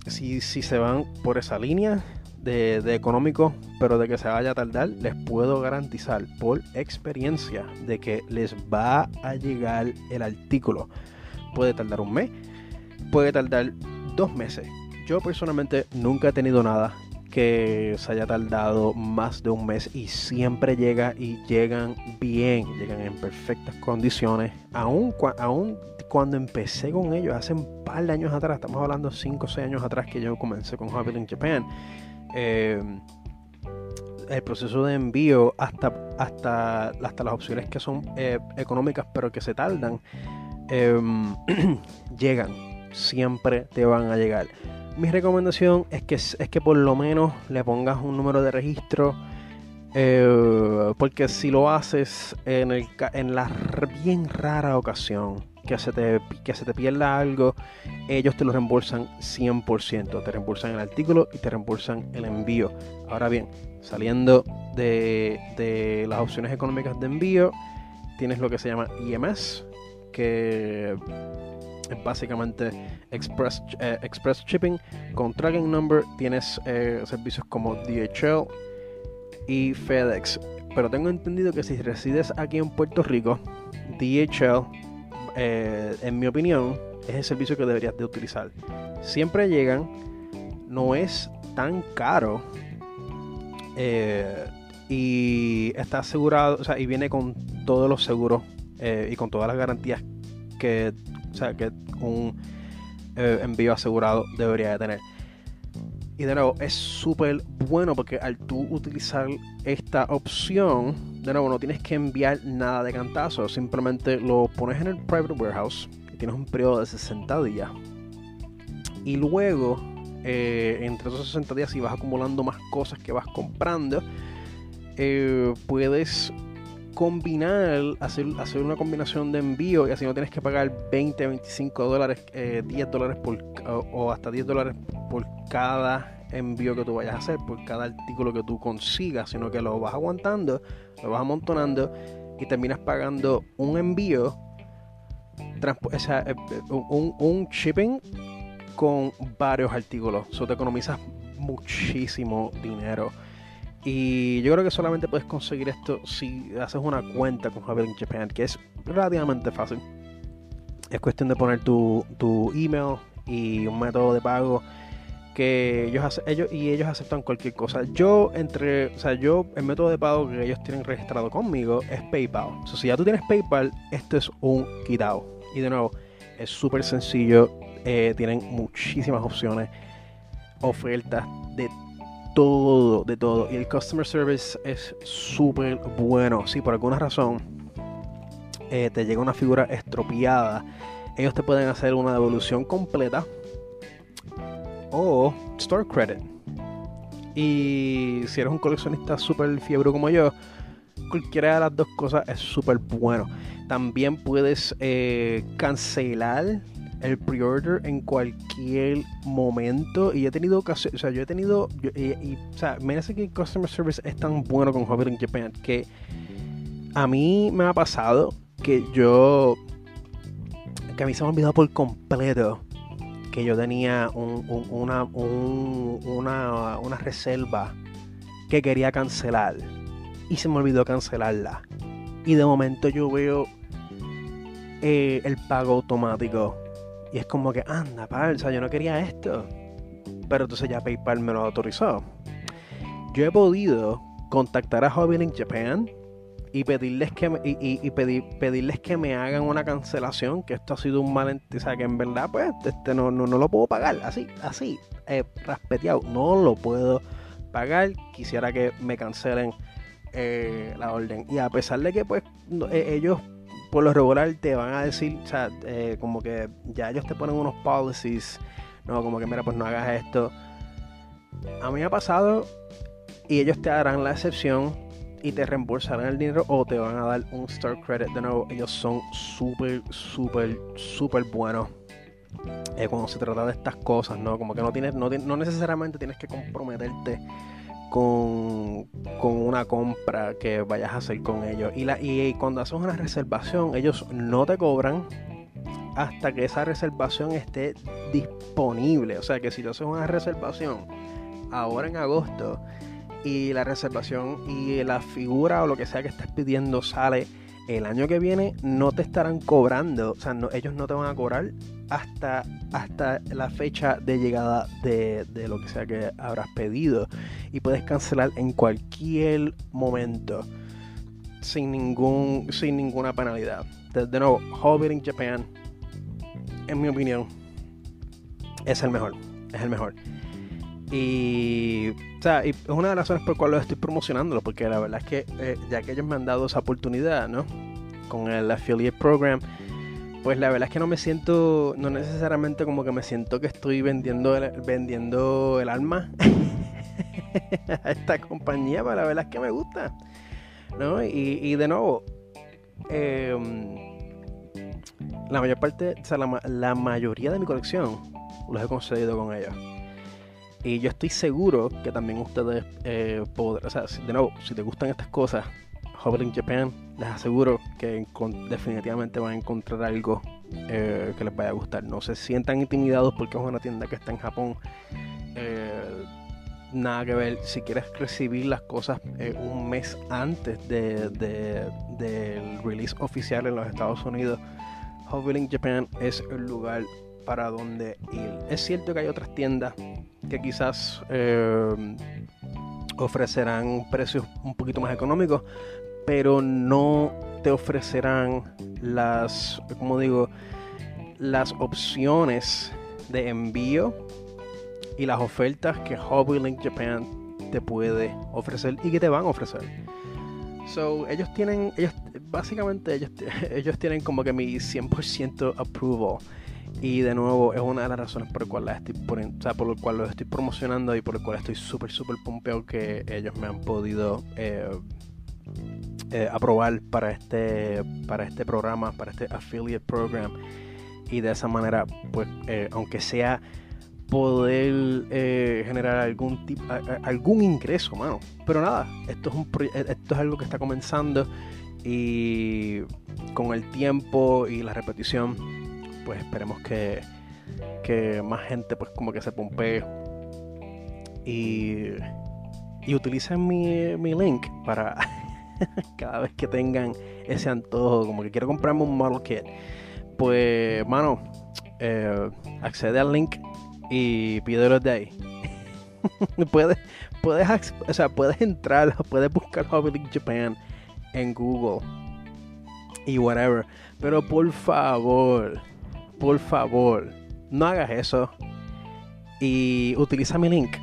si, si se van por esa línea de, económico, pero de que se vaya a tardar, les puedo garantizar por experiencia de que les va a llegar el artículo. Puede tardar un mes, puede tardar dos meses. Yo personalmente nunca he tenido nada se haya tardado más de un mes y siempre llega y llegan bien, llegan en perfectas condiciones. Aún, aún cuando empecé con ellos hace un par de años atrás, estamos hablando 5 o 6 años atrás que yo comencé con Hobby in Japan eh, el proceso de envío hasta, hasta, hasta las opciones que son eh, económicas pero que se tardan, em, llegan, siempre te van a llegar. Mi recomendación es que, es que por lo menos le pongas un número de registro. Eh, porque si lo haces en, el, en la bien rara ocasión que se, te, que se te pierda algo, ellos te lo reembolsan 100%. Te reembolsan el artículo y te reembolsan el envío. Ahora bien, saliendo de, de las opciones económicas de envío, tienes lo que se llama IMS, que es básicamente Express, eh, Express Shipping. Con Tracking Number tienes eh, servicios como DHL y FedEx. Pero tengo entendido que si resides aquí en Puerto Rico, DHL eh, en mi opinión, es el servicio que deberías de utilizar. Siempre llegan, no es tan caro y está asegurado, o sea, y viene con todos los seguros y con todas las garantías que, que un envío asegurado debería de tener. Y de nuevo, es súper bueno porque al tú utilizar esta opción, de nuevo, no tienes que enviar nada de cantazo. Simplemente lo pones en el private warehouse y tienes un periodo de 60 días. Y luego, eh, entre esos 60 días, si vas acumulando más cosas que vas comprando, eh, puedes combinar, hacer, hacer una combinación de envío y así no tienes que pagar 20, 25 dólares, 10 eh, dólares por, o hasta 10 dólares por cada envío que tú vayas a hacer, por cada artículo que tú consigas, sino que lo vas aguantando, lo vas amontonando y terminas pagando un envío, eh, eh, un, un, shipping con varios artículos. Eso te economizas muchísimo dinero. Y yo creo que solamente puedes conseguir esto si haces una cuenta con Javier in Japan, que es relativamente fácil. Es cuestión de poner tu, tu email y un método de pago que ellos, ellos y ellos aceptan cualquier cosa. Yo entre, o sea, yo el método de pago que ellos tienen registrado conmigo es PayPal. O si ya tú tienes PayPal, esto es un quitado. Y de nuevo, es súper sencillo. Eh, tienen muchísimas opciones, ofertas de todo, de todo. Y el customer service es súper bueno. Si por alguna razón eh, te llega una figura estropeada, ellos te pueden hacer una devolución completa o store credit. Y si eres un coleccionista súper fiebre como yo, cualquiera de las dos cosas es súper bueno. También puedes eh, cancelar el pre-order en cualquier momento. Y he tenido o sea, yo he tenido, o sea, me parece que el customer service es tan bueno con Hobbit in Japan que a mí me ha pasado que yo, que a mí se me ha olvidado por completo que yo tenía una, una, una reserva que quería cancelar y se me olvidó cancelarla. Y de momento yo veo eh, el pago automático y es como que, anda, pal, o sea, yo no quería esto. Pero entonces ya PayPal me lo autorizó. Yo he podido contactar a Hobby in Japan y pedirles que me, y, pedirles que me hagan una cancelación, que esto ha sido un malentendido, o sea, que en verdad, pues, este no, no, lo puedo pagar, así, así, eh, raspeteado, no lo puedo pagar, quisiera que me cancelen eh, la orden. Y a pesar de que, pues, eh, ellos por lo regular te van a decir, o sea, eh, como que ya ellos te ponen unos policies, no, como que mira, pues no hagas esto. A mí me ha pasado y ellos te darán la excepción y te reembolsarán el dinero o te van a dar un Star Credit. De nuevo, ellos son súper, súper, súper buenos. Eh, cuando se trata de estas cosas, ¿no? Como que no tienes, no, no necesariamente tienes que comprometerte con, una compra que vayas a hacer con ellos. Y, la, y cuando haces una reservación, ellos no te cobran hasta que esa reservación esté disponible. O sea que si tú haces una reservación ahora en agosto y la reservación y la figura o lo que sea que estés pidiendo sale el año que viene no te estarán cobrando, o sea, ellos no te van a cobrar hasta, hasta la fecha de llegada de, lo que sea que habrás pedido. Y puedes cancelar en cualquier momento sin, ningún, sin ninguna penalidad. De, nuevo, Hobbit in Japan, en mi opinión, es el mejor. Es el mejor. Y, o sea, y es una de las razones por las cuales estoy promocionándolo, porque la verdad es que eh, ya que ellos me han dado esa oportunidad, ¿no? Con el affiliate program, pues la verdad es que no me siento, no necesariamente como que me siento que estoy vendiendo el, vendiendo el alma a esta compañía, pero la verdad es que me gusta, ¿no? Y, de nuevo, em, la mayor parte, o sea, la, la mayoría de mi colección los he conseguido con ellos. Y yo estoy seguro que también ustedes eh, podrán, o sea, de nuevo, si te gustan estas cosas, in Japan, les aseguro que definitivamente van a encontrar algo eh, que les vaya a gustar. No se sientan intimidados porque es una tienda que está en Japón. Eh, nada que ver. Si quieres recibir las cosas eh, un mes antes de, del release oficial en los Estados Unidos, in Japan es el lugar para donde ir. Es cierto que hay otras tiendas que quizás eh, ofrecerán precios un poquito más económicos, pero no te ofrecerán las, como digo, las opciones de envío y las ofertas que Hobby Link Japan te puede ofrecer y que te van a ofrecer. So, ellos tienen, ellos, básicamente ellos, ellos tienen como que mi 100% approval y de nuevo, es una de las razones por, cual estoy, por, por lo cual los estoy promocionando y por el cual estoy súper, súper pompeado que ellos me han podido eh, eh, aprobar para este, para este programa, para este affiliate program. Y de esa manera, pues, eh, aunque sea poder generar algún tipo, algún ingreso, mano. Pero nada, esto es, un, esto es algo que está comenzando y con el tiempo y la repetición pues esperemos que, más gente pues como que se pompee y, y utilicen mi, link para cada vez que tengan ese antojo, como que quiero comprarme un model kit, pues mano, eh, accede al link y pídelo de ahí. puedes, puedes, o sea, puedes entrar, puedes buscar Hobby Link Japan en Google y whatever. Pero por favor, por favor, no hagas eso y utiliza mi link.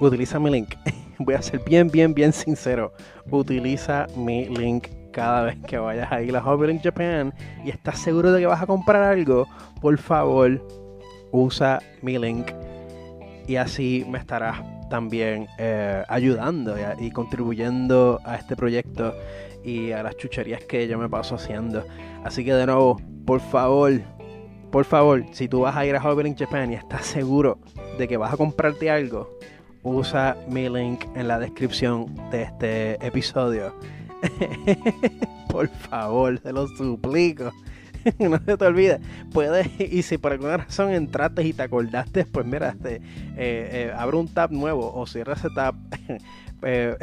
Utiliza mi link. Voy a ser bien, bien, bien sincero. Utiliza mi link cada vez que vayas a ir a Hobby Link Japan y estás seguro de que vas a comprar algo. Por favor, usa mi link y así me estarás también eh, ayudando y, contribuyendo a este proyecto y a las chucherías que yo me paso haciendo. Así que de nuevo, por favor, por favor, si tú vas a ir a Hobby Japan y estás seguro de que vas a comprarte algo, usa mi link en la descripción de este episodio. por favor, te lo suplico. no se te olvide. Puedes, y si por alguna razón entraste y te acordaste, pues mira, este, eh, eh, abre un tab nuevo o cierra ese tab. Eh,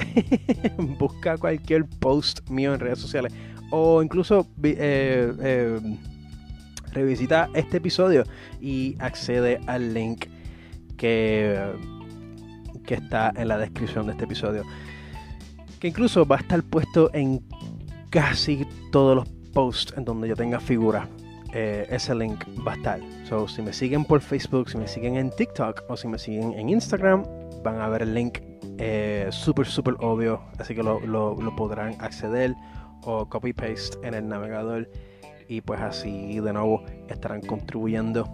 busca cualquier post mío en redes sociales o incluso revisita este episodio y accede al link que, que está en la descripción de este episodio. Que incluso va a estar puesto en casi todos los post en donde yo tenga figura, eh, ese link va a estar. So, si me siguen por Facebook, si me siguen en TikTok o si me siguen en Instagram, van a ver el link eh, súper, súper obvio. Así que lo, podrán acceder o copy paste en el navegador. Y pues así de nuevo estarán contribuyendo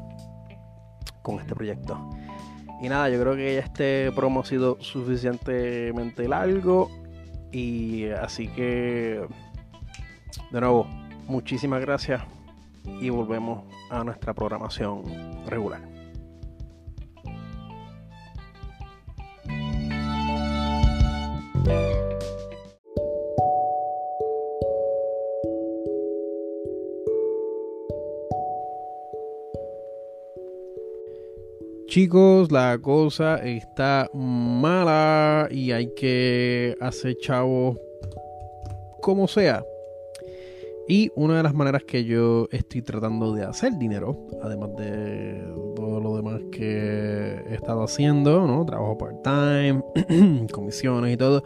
con este proyecto. Y nada, yo creo que este promo ha sido suficientemente largo. Y así que, de nuevo, Muchísimas gracias y volvemos a nuestra programación regular. Chicos, la cosa está mala y hay que hacer chavo como sea. Y una de las maneras que yo estoy tratando de hacer dinero, además de todo lo demás que he estado haciendo, ¿no? Trabajo part-time, comisiones y todo,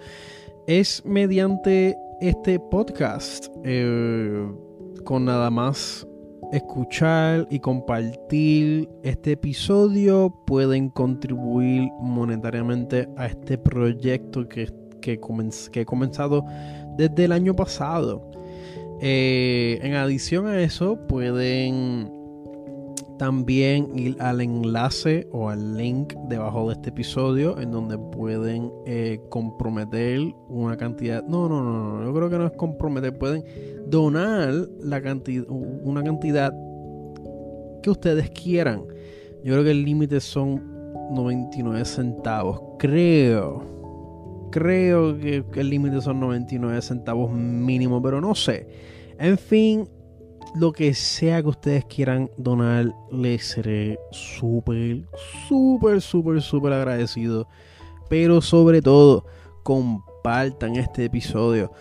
es mediante este podcast. Eh, con nada más escuchar y compartir este episodio pueden contribuir monetariamente a este proyecto que, que he comenzado desde el año pasado. Eh, en adición a eso, pueden también ir al enlace o al link debajo de este episodio en donde pueden eh, comprometer una cantidad. No, no, no, no, yo creo que no es comprometer, pueden donar la cantidad, una cantidad que ustedes quieran. Yo creo que el límite son 99 centavos, creo. Creo que, el límite son 99 centavos mínimo, pero no sé. En fin, lo que sea que ustedes quieran donar, les seré súper, súper, súper, súper agradecido. Pero sobre todo, compartan este episodio.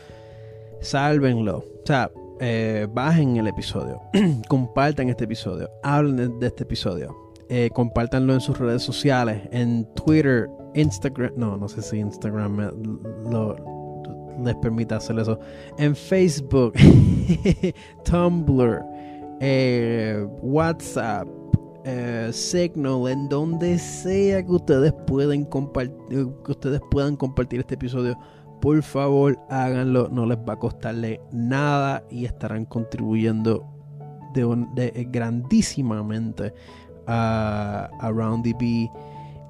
Sálvenlo. O sea, eh, bajen el episodio. compartan este episodio. Hablen de, este episodio. Eh, compártanlo en sus redes sociales. En Twitter, Instagram, no, no sé si Instagram les permite hacer eso. En Facebook, Tumblr, eh, WhatsApp, eh, Signal, en donde sea que ustedes pueden compartir, que ustedes puedan compartir este episodio. Por favor, háganlo, no les va a costarle nada y estarán contribuyendo de, grandísimamente a, a RoundDB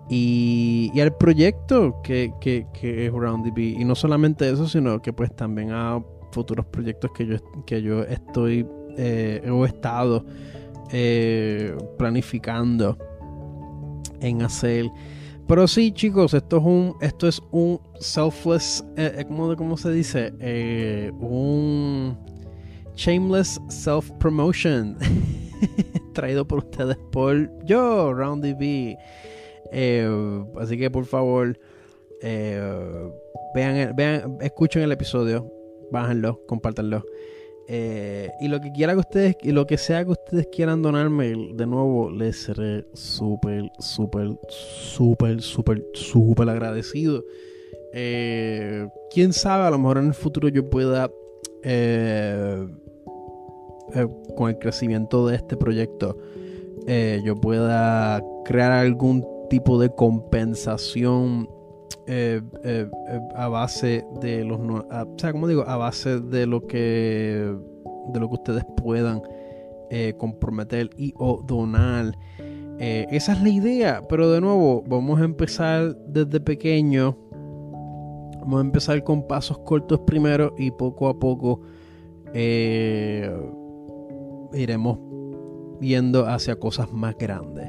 y, y al proyecto que, que, que es RoundDB. Y no solamente eso, sino que pues también a futuros proyectos que yo, que yo estoy eh, he estado eh, planificando en hacer. Pero sí, chicos, esto es un, esto es un selfless, eh, eh ¿cómo, se dice? un shameless self promotion traído por ustedes por yo, RoundDB. Eh, así que por favor, eh, vean, vean, escuchen el episodio, bájenlo, compártanlo. Eh, y lo que quiera que ustedes, y lo que sea que ustedes quieran donarme, de nuevo, les seré súper, súper, súper, súper, súper agradecido. Quién sabe, a lo mejor en el futuro yo pueda, con el crecimiento de este proyecto, yo pueda crear algún tipo de compensación eh, eh, eh, a base de los o sea como digo a base de lo que de lo que ustedes puedan comprometer y o donar esa es la idea, pero de nuevo, vamos a empezar desde pequeño. Vamos a empezar con pasos cortos primero y poco a poco iremos viendo hacia cosas más grandes.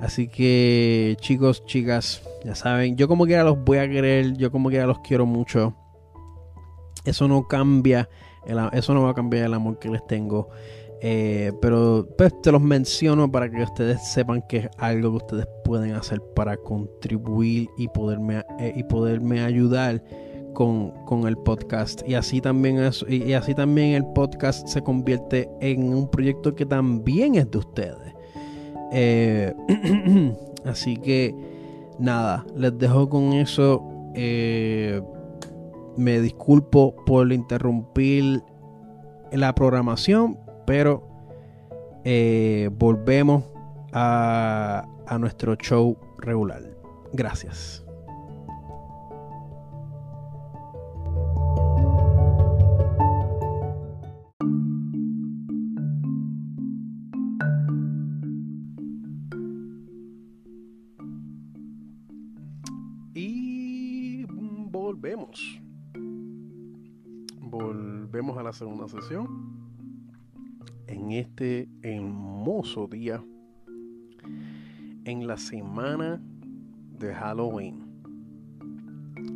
Así que chicos, chicas, ya saben, yo como quiera los voy a querer, yo como quiera los quiero mucho. Eso no cambia, eso no va a cambiar el amor que les tengo. Eh, pero pues te los menciono para que ustedes sepan que es algo que ustedes pueden hacer para contribuir y poderme, eh, y poderme ayudar con, el podcast. Y así, también y así también el podcast se convierte en un proyecto que también es de ustedes. Eh, así que nada, les dejo con eso. me disculpo por interrumpir la programación, pero eh, volvemos a nuestro show regular. Gracias. La segunda sesión en este hermoso día, en la semana de Halloween,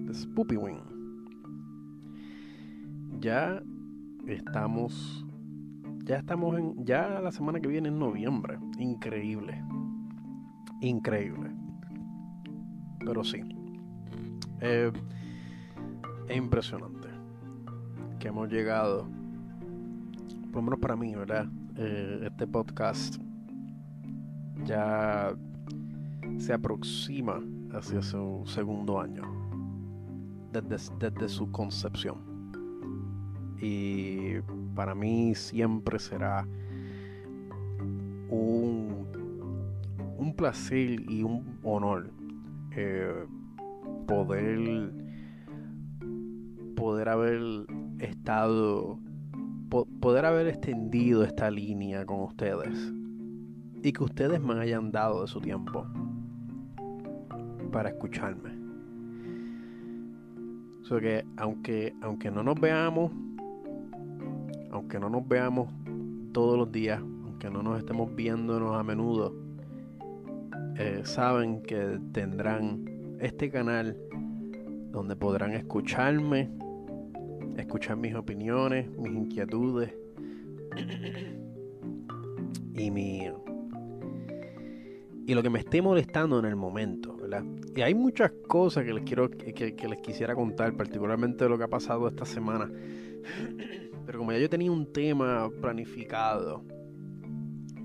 de Spoopy Wing. Ya estamos, ya estamos en, ya la semana que viene en noviembre. Increíble, increíble. Pero sí, eh, es impresionante que hemos llegado por lo menos para mí, ¿verdad? Eh, este podcast ya se aproxima hacia su segundo año desde, su concepción. Y para mí siempre será un, un placer y un honor eh, poder poder haber estado poder haber extendido esta línea con ustedes y que ustedes me hayan dado de su tiempo para escucharme. O que aunque, aunque no nos veamos, aunque no nos veamos todos los días, aunque no nos estemos viéndonos a menudo, eh, saben que tendrán este canal donde podrán escucharme escuchar mis opiniones, mis inquietudes y mi y lo que me esté molestando en el momento, ¿verdad? Y hay muchas cosas que les quiero que, les quisiera contar, particularmente lo que ha pasado esta semana. Pero como ya yo tenía un tema planificado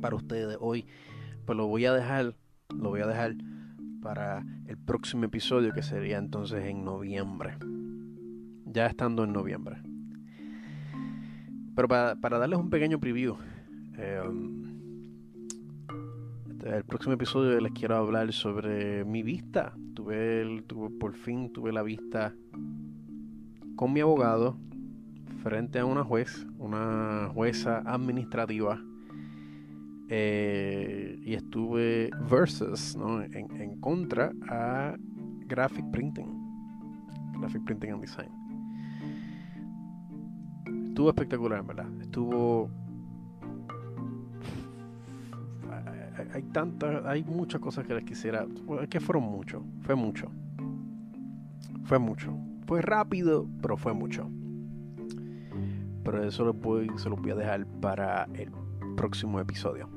para ustedes hoy, pues lo voy a dejar, lo voy a dejar para el próximo episodio que sería entonces en noviembre ya estando en noviembre. Pero para, darles un pequeño preview, em, este, el próximo episodio les quiero hablar sobre mi vista. Tuve, el, tuve, por fin tuve la vista con mi abogado frente a una juez, una jueza administrativa. Eh, y estuve versus, ¿no? en, en contra a graphic printing, graphic printing and design estuvo espectacular, ¿verdad? Estuvo. Hay tantas, hay muchas cosas que les quisiera. Es que fueron mucho, fue mucho. Fue mucho. Fue rápido, pero fue mucho. Pero eso lo voy, se lo voy a dejar para el próximo episodio.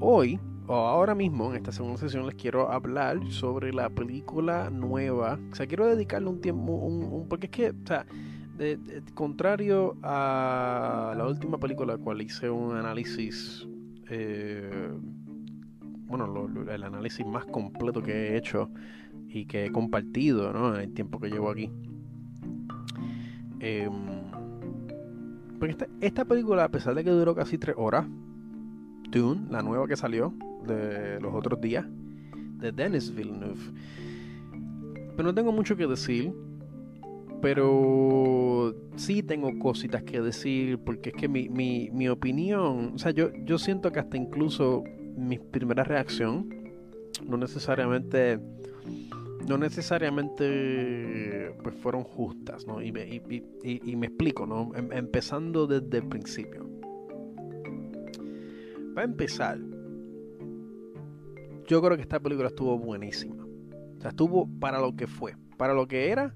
Hoy, o ahora mismo, en esta segunda sesión, les quiero hablar sobre la película nueva. O sea, quiero dedicarle un tiempo, un, porque es que, o sea, contrario a la última película la cual hice un análisis, eh, bueno, el análisis más completo que he hecho y que he compartido ¿no? en el tiempo que llevo aquí. Porque esta, película, a pesar de que duró casi tres horas, Dune, la nueva que salió de los otros días, de Denis Villeneuve, pero no tengo mucho que decir. Pero sí tengo cositas que decir, porque es que mi, mi, mi opinión, o sea, yo, yo siento que hasta incluso mi primera reacción no necesariamente no necesariamente pues fueron justas, ¿no? Y me, y, me explico, ¿no? Em, empezando desde el principio. Para empezar, yo creo que esta película estuvo buenísima. O sea, estuvo para lo que fue, para lo que era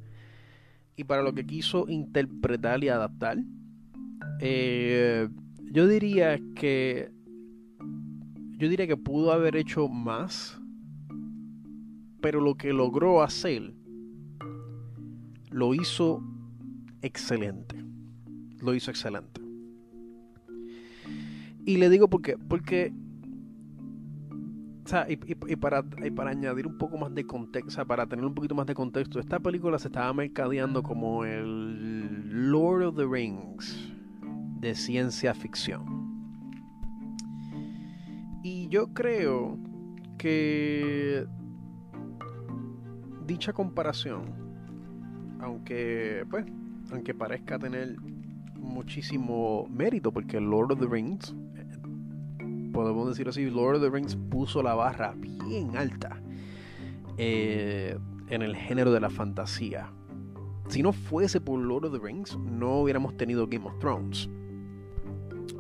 y para lo que quiso interpretar y adaptar. Eh, yo diría que yo diría que pudo haber hecho más, pero lo que logró hacer lo hizo excelente. Lo hizo excelente. Y le digo por qué, porque y, para, añadir un poco más de contexto, para tener un poquito más de contexto, esta película se estaba mercadeando como el Lord of the Rings de ciencia ficción. Y yo creo que dicha comparación, aunque pues, aunque parezca tener muchísimo mérito, porque Lord of the Rings, podemos decir así, Lord of the Rings puso la barra bien alta eh, en el género de la fantasía. Si no fuese por Lord of the Rings, no hubiéramos tenido Game of Thrones.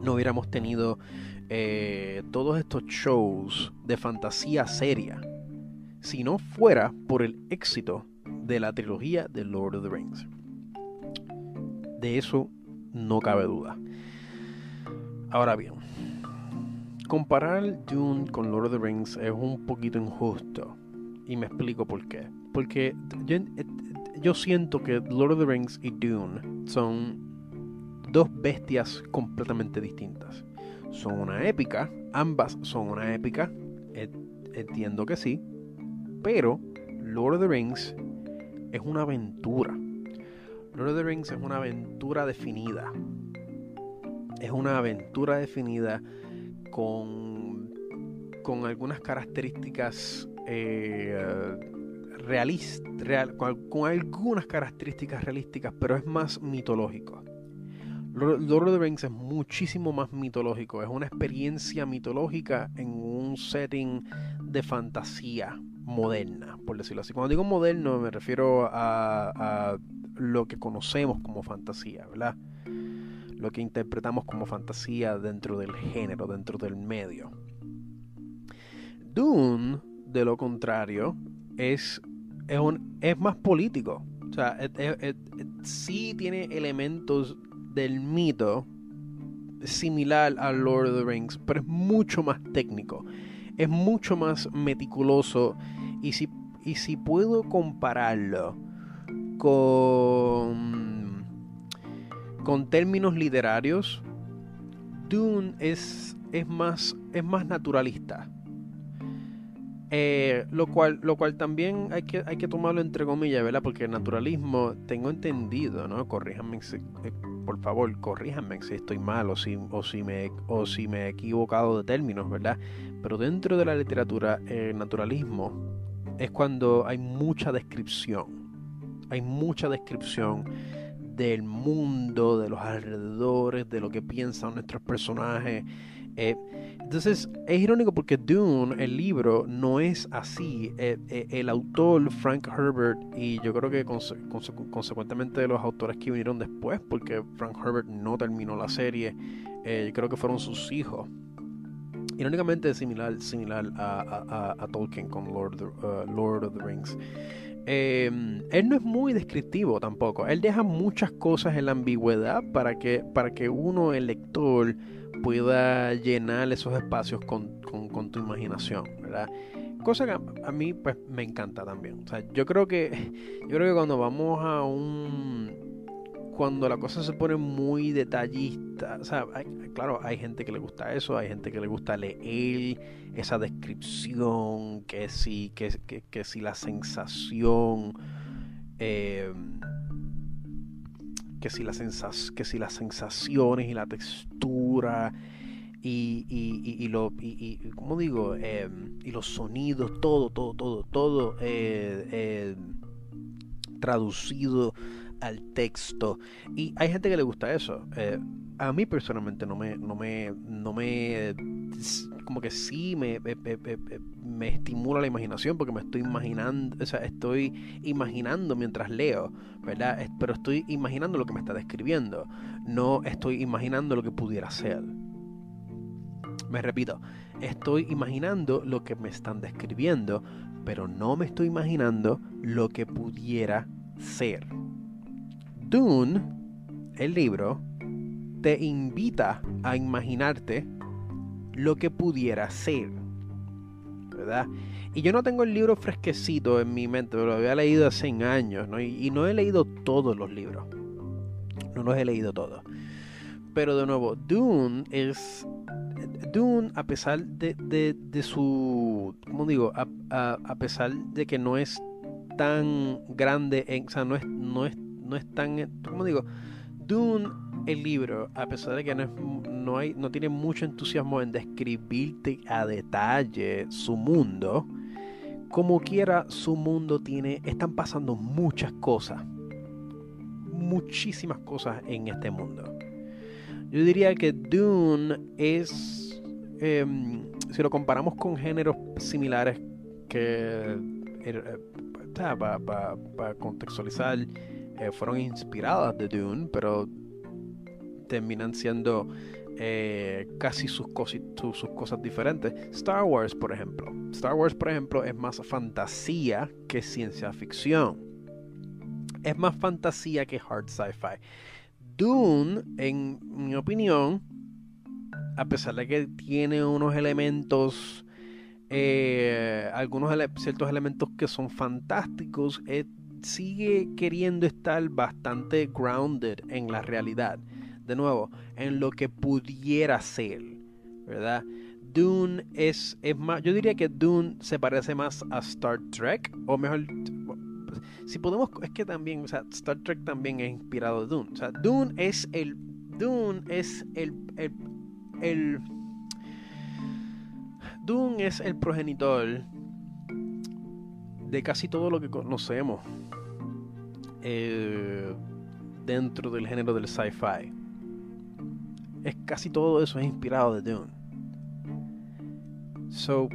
No hubiéramos tenido eh, todos estos shows de fantasía seria si no fuera por el éxito de la trilogía de Lord of the Rings. De eso no cabe duda. Ahora bien, comparar Dune con Lord of the Rings es un poquito injusto. Y me explico por qué. Porque yo, yo siento que Lord of the Rings y Dune son dos bestias completamente distintas son una épica, ambas son una épica, entiendo que sí, pero Lord of the Rings es una aventura. Lord of the Rings es una aventura definida. Es una aventura definida con, con algunas características eh, realistas, con algunas características realísticas, pero es más mitológico. Lord of the Rings es muchísimo más mitológico, es una experiencia mitológica en un setting de fantasía moderna, por decirlo así. Cuando digo moderno me refiero a, lo que conocemos como fantasía, ¿verdad? Lo que interpretamos como fantasía dentro del género, dentro del medio. Dune, de lo contrario, es, es, más político. O sea, sí tiene elementos del mito similar a Lord of the Rings, pero es mucho más técnico, es mucho más meticuloso y si, y si puedo compararlo con, con términos literarios, Dune es, es, más, es más naturalista. Eh, lo, cual, lo cual también hay que, hay que tomarlo entre comillas, ¿verdad? Porque el naturalismo, tengo entendido, ¿no? Corríjanme si, eh, por favor, corríjanme si estoy mal o si, o, si me, o si me he equivocado de términos, ¿verdad? Pero dentro de la literatura, el naturalismo es cuando hay mucha descripción. Hay mucha descripción del mundo, de los alrededores, de lo que piensan nuestros personajes. Eh, entonces es irónico porque Dune, el libro, no es así. Eh, eh, el autor Frank Herbert y yo creo que consecuentemente los autores que vinieron después, porque Frank Herbert no terminó la serie, yo creo que fueron sus hijos. Irónicamente similar, similar a, Tolkien con Lord, uh, Lord of the Rings. Em, él no es muy descriptivo tampoco. Él deja muchas cosas en la ambigüedad para que, para que uno, el lector, pueda llenar esos espacios con, tu imaginación, ¿verdad? Cosa que a, mí pues me encanta también. O sea, yo creo que yo creo que cuando vamos a un cuando la cosa se pone muy detallista, o sea, claro, hay gente que le gusta eso, hay gente que le gusta leer esa descripción, que si, que, si la sensación, eh, que, si las sensaciones y la textura y, y, lo, y, ¿cómo digo? Eh, y los sonidos, todo, todo, todo, todo eh, traducido al texto. Y hay gente que le gusta eso. Eh, a mí personalmente no me, no me, no me, como que sí me, me, estimula la imaginación porque me estoy imaginando, o sea, estoy imaginando mientras leo, ¿verdad? Pero estoy imaginando lo que me está describiendo, no estoy imaginando lo que pudiera ser. Me repito, estoy imaginando lo que me están describiendo, pero no me estoy imaginando lo que pudiera ser. Dune, el libro, te invita a imaginarte lo que pudiera ser. ¿Verdad? Y yo no tengo el libro fresquecito en mi mente, lo había leído hace años, ¿no? Y, no he leído todos los libros. No los he leído todos. Pero de nuevo, Dune es. Dune, a pesar de, de, su. ¿Cómo digo? A, a, pesar de que no es tan grande, en, o sea, no es, no es no es tan, como digo, Dune, el libro, a pesar de que no, no, hay, no tiene mucho entusiasmo en describirte a detalle su mundo, como quiera su mundo tiene, están pasando muchas cosas, muchísimas cosas en este mundo. Yo diría que Dune es, em, si lo comparamos con géneros similares que, eh, para contextualizar, eh, fueron inspiradas de Dune, pero terminan siendo eh, casi sus, cosas diferentes. Star Wars, por ejemplo. Star Wars, por ejemplo, es más fantasía que ciencia ficción. Es más fantasía que hard sci-fi. Dune, en mi opinión, a pesar de que tiene unos elementos, eh, algunos ciertos elementos que son fantásticos, sigue queriendo estar bastante grounded en la realidad. De nuevo, en lo que pudiera ser, ¿verdad? Dune es, es más, yo diría que Dune se parece más a Star Trek, o mejor, si podemos, es que también, o sea, Star Trek también es inspirado de Dune. O sea, Dune es el, Dune es el, el, el Dune es el progenitor de casi todo lo que conocemos dentro del género del sci-fi. Es casi todo eso es inspirado de Dune. So,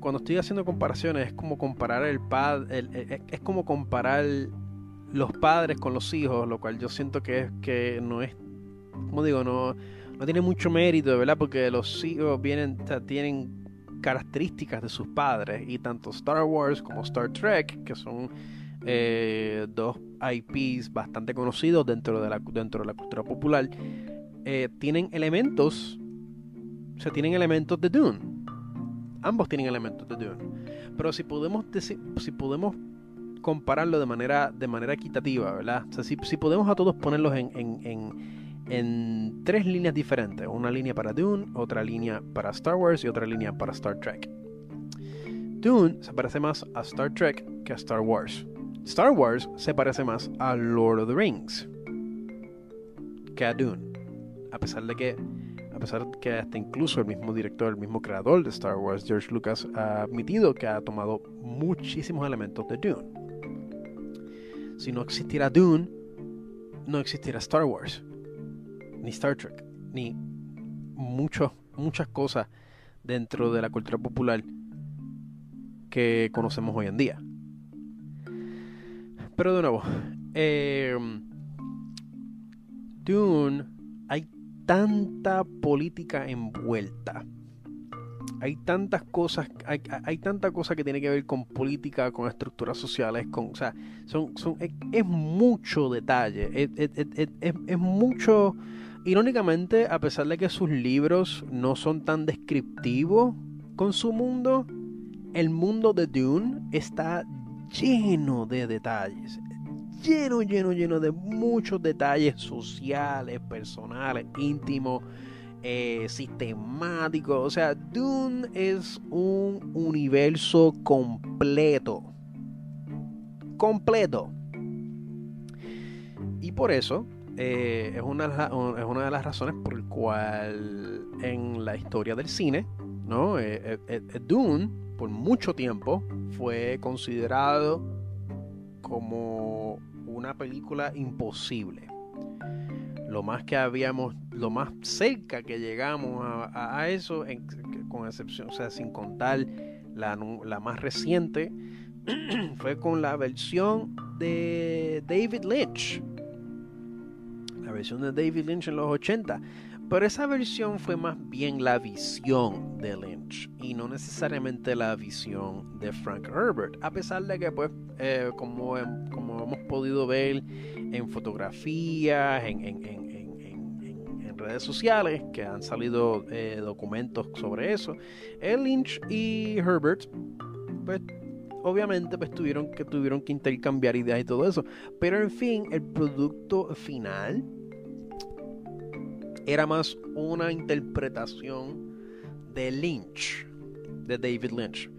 cuando estoy haciendo comparaciones es como comparar el padre, es como comparar los padres con los hijos, lo cual yo siento que es que no es, como digo, no, no tiene mucho mérito, ¿verdad? Porque los hijos vienen, tienen características de sus padres y tanto Star Wars como Star Trek, que son eh, dos IPs bastante conocidos dentro de la, dentro de la cultura popular, eh, tienen elementos, o sea, tienen elementos de Dune. Ambos tienen elementos de Dune. Pero si podemos decir, si podemos compararlo de manera, de manera equitativa, ¿verdad? O sea, si, si podemos a todos ponerlos en, en en tres líneas diferentes. Una línea para Dune, otra línea para Star Wars y otra línea para Star Trek. Dune se parece más a Star Trek que a Star Wars. Star Wars se parece más a Lord of the Rings que a Dune. A pesar de que, a pesar de que hasta incluso el mismo director, el mismo creador de Star Wars, George Lucas, ha admitido que ha tomado muchísimos elementos de Dune. Si no existiera Dune, no existiera Star Wars ni Star Trek, ni muchas cosas dentro de la cultura popular que conocemos hoy en día. Pero de nuevo, eh, Dune, hay tanta política envuelta. Hay tantas cosas, hay, hay, tanta cosa que tiene que ver con política, con estructuras sociales, con, o sea, son, son, es, mucho detalle, es, es mucho Irónicamente, a pesar de que sus libros no son tan descriptivos con su mundo, el mundo de Dune está lleno de detalles, lleno, lleno, lleno de muchos detalles sociales, personales, íntimos, eh, sistemáticos. O sea, Dune es un universo completo. Completo. Y por eso eh, es, una, es una de las razones por el cual en la historia del cine, ¿no? Eh, Dune por mucho tiempo fue considerado como una película imposible. Lo más que habíamos, lo más cerca que llegamos a, eso, con excepción, o sea, sin contar la, la más reciente, fue con la versión de David Lynch. La versión de David Lynch en los 80. Pero esa versión fue más bien la visión de Lynch y no necesariamente la visión de Frank Herbert. A pesar de que, pues, eh, como, como, hemos podido ver en fotografías, en, en, en, redes sociales, que han salido eh, documentos sobre eso, el Lynch y Herbert, pues, obviamente pues tuvieron que tuvieron que intercambiar ideas y todo eso pero en fin el producto final era más una interpretación de Lynch, de David Lynch.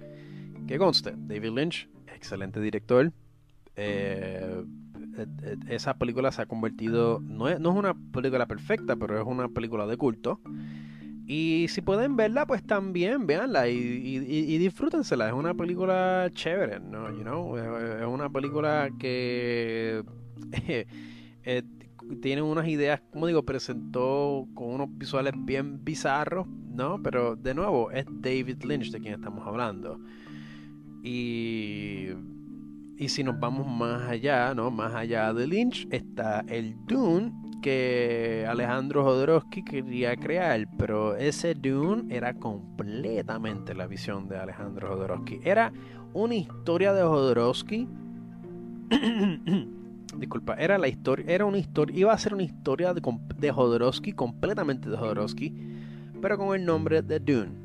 Que conste, David Lynch, excelente director. Eh, eh, eh, esa película se ha convertido, no es, no es una película perfecta, pero es una película de culto. Y si pueden verla, pues también véanla y, y, disfrútensela. Es una película chévere, ¿no? You know? Es una película que tiene unas ideas, como digo, presentó con unos visuales bien bizarros, ¿no? Pero de nuevo, es David Lynch de quien estamos hablando. Y, y si nos vamos más allá, ¿no? Más allá de Lynch, está el Dune que Alejandro Jodorowsky quería crear, pero ese Dune era completamente la visión de Alejandro Jodorowsky. Era una historia de Jodorowsky disculpa, era la historia, era una historia, iba a ser una historia de, de Jodorowsky, completamente de Jodorowsky, pero con el nombre de Dune.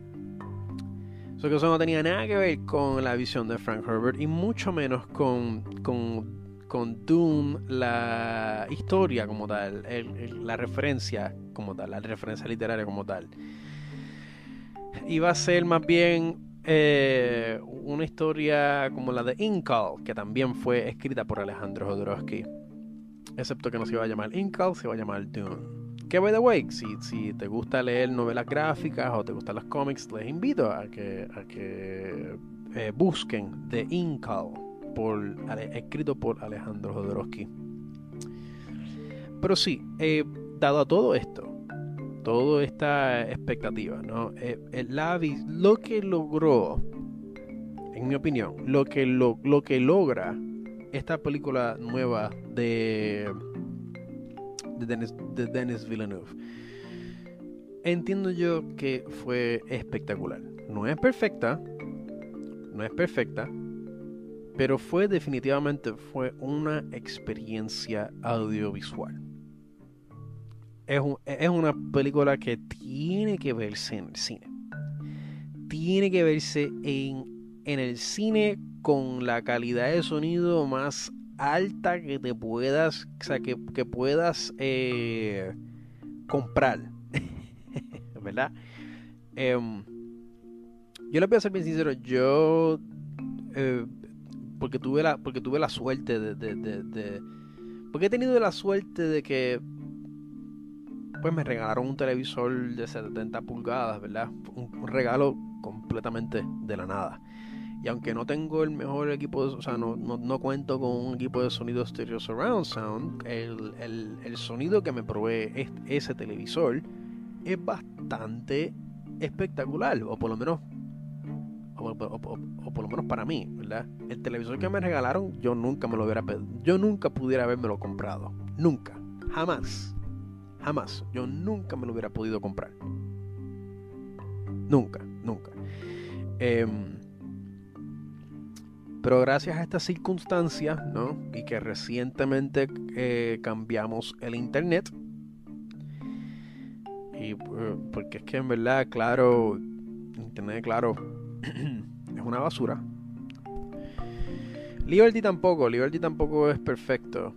Eso que eso no tenía nada que ver con la visión de Frank Herbert y mucho menos con, con, con Dune, la historia como tal, la referencia como tal, la referencia literaria como tal. Iba a ser más bien eh, una historia como la de Inkal, que también fue escrita por Alejandro Jodorowsky. Excepto que no se iba a llamar Inkal, se iba a llamar Dune. Que by the way, si, si te gusta leer novelas gráficas o te gustan los cómics, les invito a que, a que eh, busquen The Inkal, por, escrito por Alejandro Jodorowsky. Pero sí, eh, dado a todo esto, toda esta expectativa, ¿no? Eh, lo que logró, en mi opinión, lo que, lo, lo que logra esta película nueva de, de, Denis, de Denis Villeneuve, entiendo yo que fue espectacular. No es perfecta, no es perfecta, pero fue definitivamente fue una experiencia audiovisual es, una película que tiene que verse en el cine. Tiene que verse en, el cine con la calidad de sonido más alta que te puedas, o sea, que, puedas eh, comprar. ¿Verdad? Em, yo le voy a ser bien sincero, yo eh, porque tuve la, porque tuve la suerte de, de, porque he tenido la suerte de que pues me regalaron un televisor de 70 pulgadas, ¿verdad? Un, regalo completamente de la nada. Y aunque no tengo el mejor equipo, o sea, no, no, cuento con un equipo de sonido stereo surround sound, el, el, sonido que me provee ese televisor es bastante espectacular, o por lo menos o, por lo menos para mí, ¿verdad? El televisor que me regalaron, yo nunca me lo hubiera yo nunca pudiera haberme lo comprado, nunca, jamás. Jamás. Yo nunca me lo hubiera podido comprar. Nunca, nunca. Em, pero gracias a estas circunstancias, ¿no? Y que recientemente eh, cambiamos el internet. Y eh, porque es que en verdad, claro, internet, claro, es una basura. Liberty tampoco, Liberty tampoco es perfecto.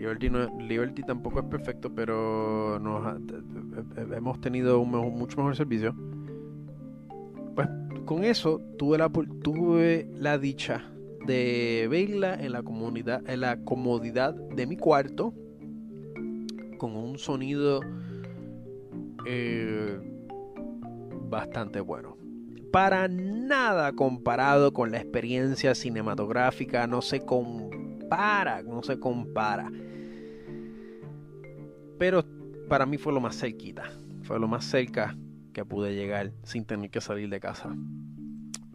Liberty, Liberty tampoco es perfecto, pero hemos tenido un mucho mejor servicio. Pues con eso tuve la, dicha de verla en la, comunidad, en la comodidad de mi cuarto con un sonido eh, bastante bueno. Para nada comparado con la experiencia cinematográfica, no se compara, no se compara. Pero para mí fue lo más cerquita, fue lo más cerca que pude llegar sin tener que salir de casa.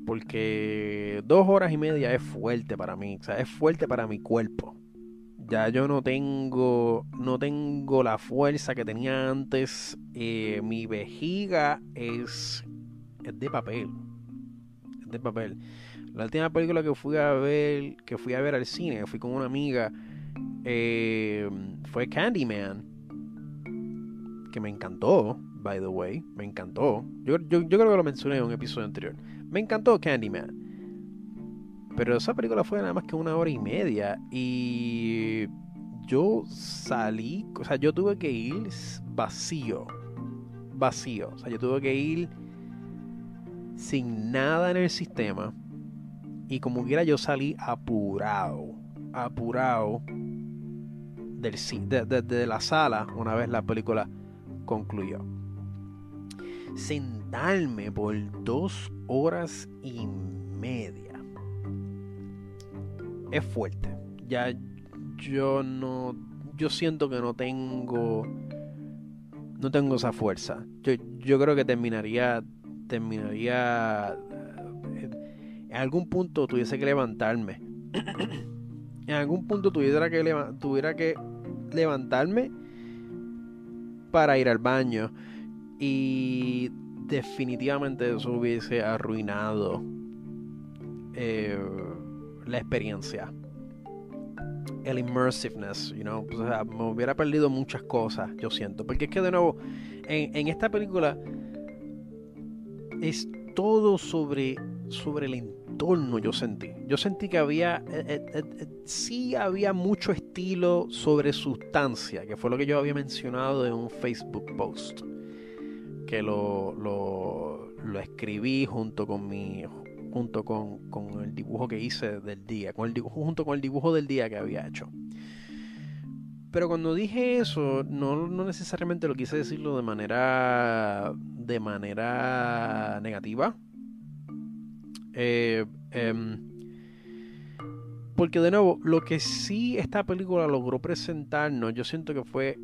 Porque dos horas y media es fuerte para mí, o sea, es fuerte para mi cuerpo. Ya yo no tengo, no tengo la fuerza que tenía antes. Eh, mi vejiga es de papel. Es de papel. La última película que fui a ver, que fui a ver al cine, fui con una amiga, eh, fue Candyman. Que me encantó, by the way. Me encantó. Yo, yo, creo que lo mencioné en un episodio anterior. Me encantó Candyman. Pero esa película fue nada más que una hora y media. Y yo salí, o sea, yo tuve que ir vacío. Vacío. O sea, yo tuve que ir sin nada en el sistema. Y como quiera yo salí apurado, apurado del, de, de, la sala una vez la película concluyó. Sentarme por dos horas y media. Es fuerte. Ya yo no. Yo siento que no tengo. No tengo esa fuerza. Yo, yo creo que terminaría terminaría en algún punto tuviese que levantarme en algún punto tuviera que tuviera que levantarme para ir al baño y definitivamente eso hubiese arruinado eh, la experiencia el immersiveness, you know, o sea, me hubiera perdido muchas cosas, yo siento, porque es que de nuevo en, en esta película es todo sobre, sobre el entorno, yo sentí. Yo sentí que había, eh, eh, eh, sí había mucho estilo sobre sustancia, que fue lo que yo había mencionado en un Facebook post, que lo, lo, lo escribí junto con mi junto con, con, el dibujo que hice del día, con el junto con el dibujo del día que había hecho. Pero cuando dije eso, no, no necesariamente lo quise decirlo de manera de manera negativa. Eh, em, porque de nuevo, lo que sí esta película logró presentarnos, yo siento que fue,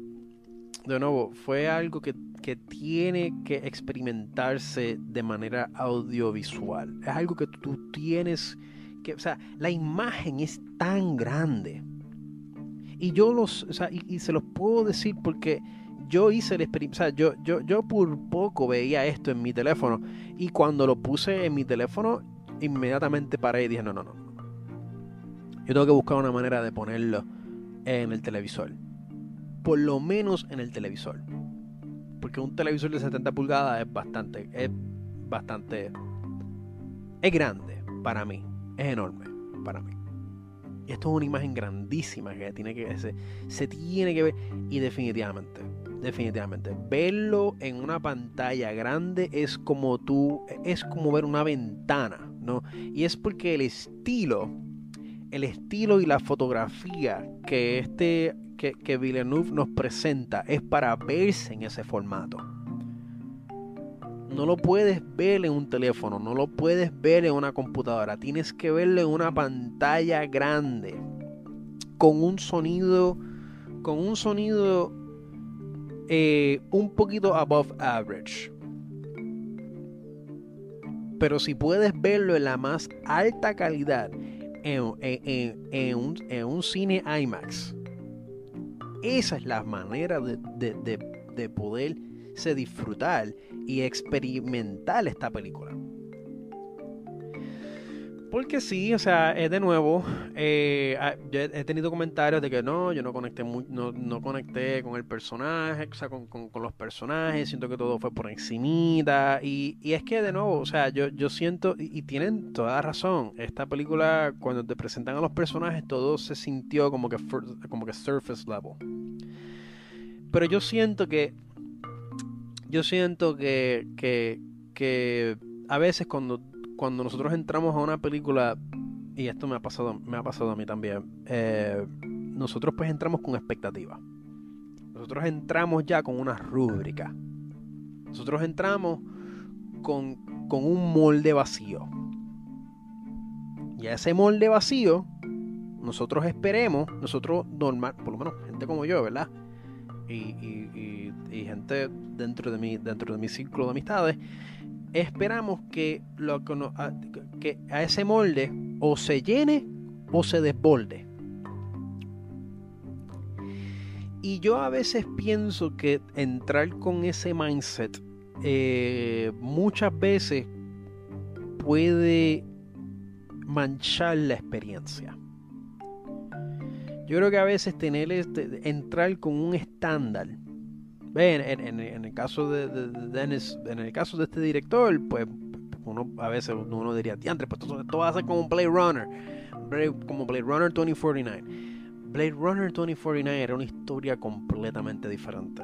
de nuevo, fue algo que, que tiene que experimentarse de manera audiovisual. Es algo que tú tienes que, o sea, la imagen es tan grande. Y yo los, o sea, y se los puedo decir porque yo hice el experimento, sea, yo, yo, yo por poco veía esto en mi teléfono y cuando lo puse en mi teléfono, inmediatamente paré y dije, no, no, no. Yo tengo que buscar una manera de ponerlo en el televisor. Por lo menos en el televisor. Porque un televisor de 70 pulgadas es bastante, es bastante, es grande para mí, es enorme para mí. Y esto es una imagen grandísima que tiene que se, se tiene que ver y definitivamente definitivamente. Verlo en una pantalla grande es como tú, es como ver una ventana, ¿no? Y es porque el estilo, el estilo y la fotografía que este, que, que Villeneuve nos presenta es para verse en ese formato. No lo puedes ver en un teléfono, no lo puedes ver en una computadora, tienes que verlo en una pantalla grande, con un sonido, con un sonido eh, un poquito above average. Pero si puedes verlo en la más alta calidad en, un, en un, cine IMAX, esa es la manera de, de, de, poderse disfrutar y experimentar esta película. Porque sí, o sea, es de nuevo, eh, ah, yo he tenido comentarios de que no, yo no conecté no, no, conecté con el personaje, o sea, con, con, los personajes, siento que todo fue por encimita, y, y es que de nuevo, o sea, yo, yo siento, y, tienen toda razón, esta película, cuando te presentan a los personajes, todo se sintió como que, como que surface level. Pero yo siento que, yo siento que, que, que a veces cuando cuando nosotros entramos a una película, y esto me ha pasado, me ha pasado a mí también, eh, nosotros pues entramos con expectativa. Nosotros entramos ya con una rúbrica. Nosotros entramos con, con un molde vacío. Y a ese molde vacío, nosotros esperemos, nosotros normal, por lo menos gente como yo, ¿verdad? Y, y, y, gente dentro de mi, dentro de mi círculo de amistades, esperamos que, lo, que a ese molde o se llene o se desborde. Y yo a veces pienso que entrar con ese mindset eh, muchas veces puede manchar la experiencia. Yo creo que a veces tener este, entrar con un estándar en, el caso de, en el caso de este director, pues uno a veces uno diría, diantre, pues esto, va a ser como Blade Runner, como Blade Runner 2049. Blade Runner 2049 era una historia completamente diferente.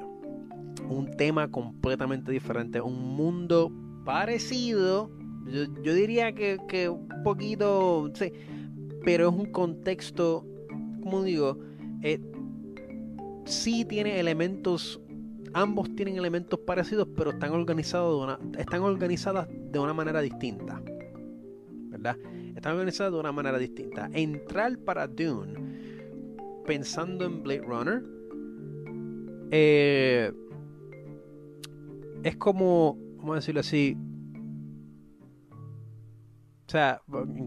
Un tema completamente diferente. Un mundo parecido. Yo, diría que, que, un poquito. Sí, pero es un contexto. Como digo. Eh, sí tiene elementos ambos tienen elementos parecidos, pero están organizados están organizadas de una manera distinta. ¿Verdad? Están organizadas de una manera distinta. Entrar para Dune pensando en Blade Runner eh, es como, vamos a decirlo así, o sea,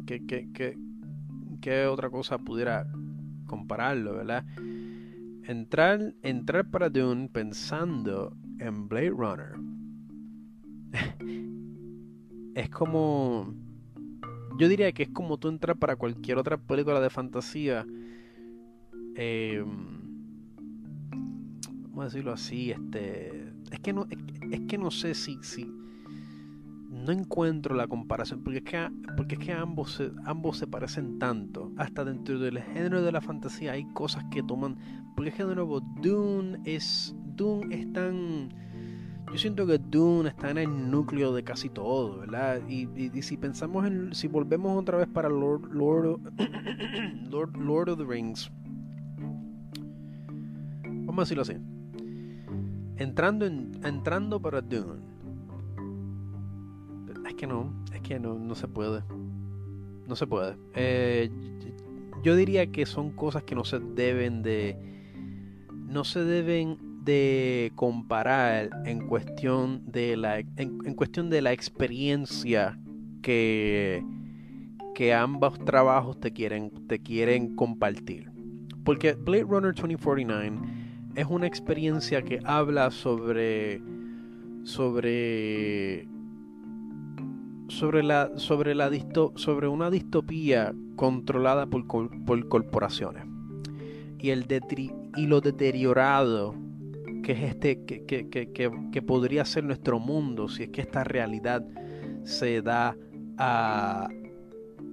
¿qué, qué, qué otra cosa pudiera compararlo, verdad? Entrar, entrar para Dune pensando en Blade Runner es como. Yo diría que es como tú entrar para cualquier otra película de fantasía. Eh, vamos a decirlo así. Este. Es que no, es, que no sé si. No encuentro la comparación. Porque es que, porque es que ambos, se, ambos se parecen tanto. Hasta dentro del género de la fantasía hay cosas que toman porque es que de nuevo, Dune es. Dune es tan. Yo siento que Dune está en el núcleo de casi todo, ¿verdad? Y, si pensamos en. Si volvemos otra vez para Lord, Lord, Lord, Lord of the Rings. Vamos a decirlo así. Entrando, en, entrando para Dune. Es que no, es que no, no se puede. No se puede. Eh, yo diría que son cosas que no se deben de no se deben de comparar en cuestión de la, en, cuestión de la experiencia que, que ambos trabajos te quieren, te quieren compartir. Porque Blade Runner 2049 es una experiencia que habla sobre sobre sobre la sobre la sobre una distopía controlada por, por corporaciones y el y lo deteriorado que es este que, que, que, que, podría ser nuestro mundo si es que esta realidad se da a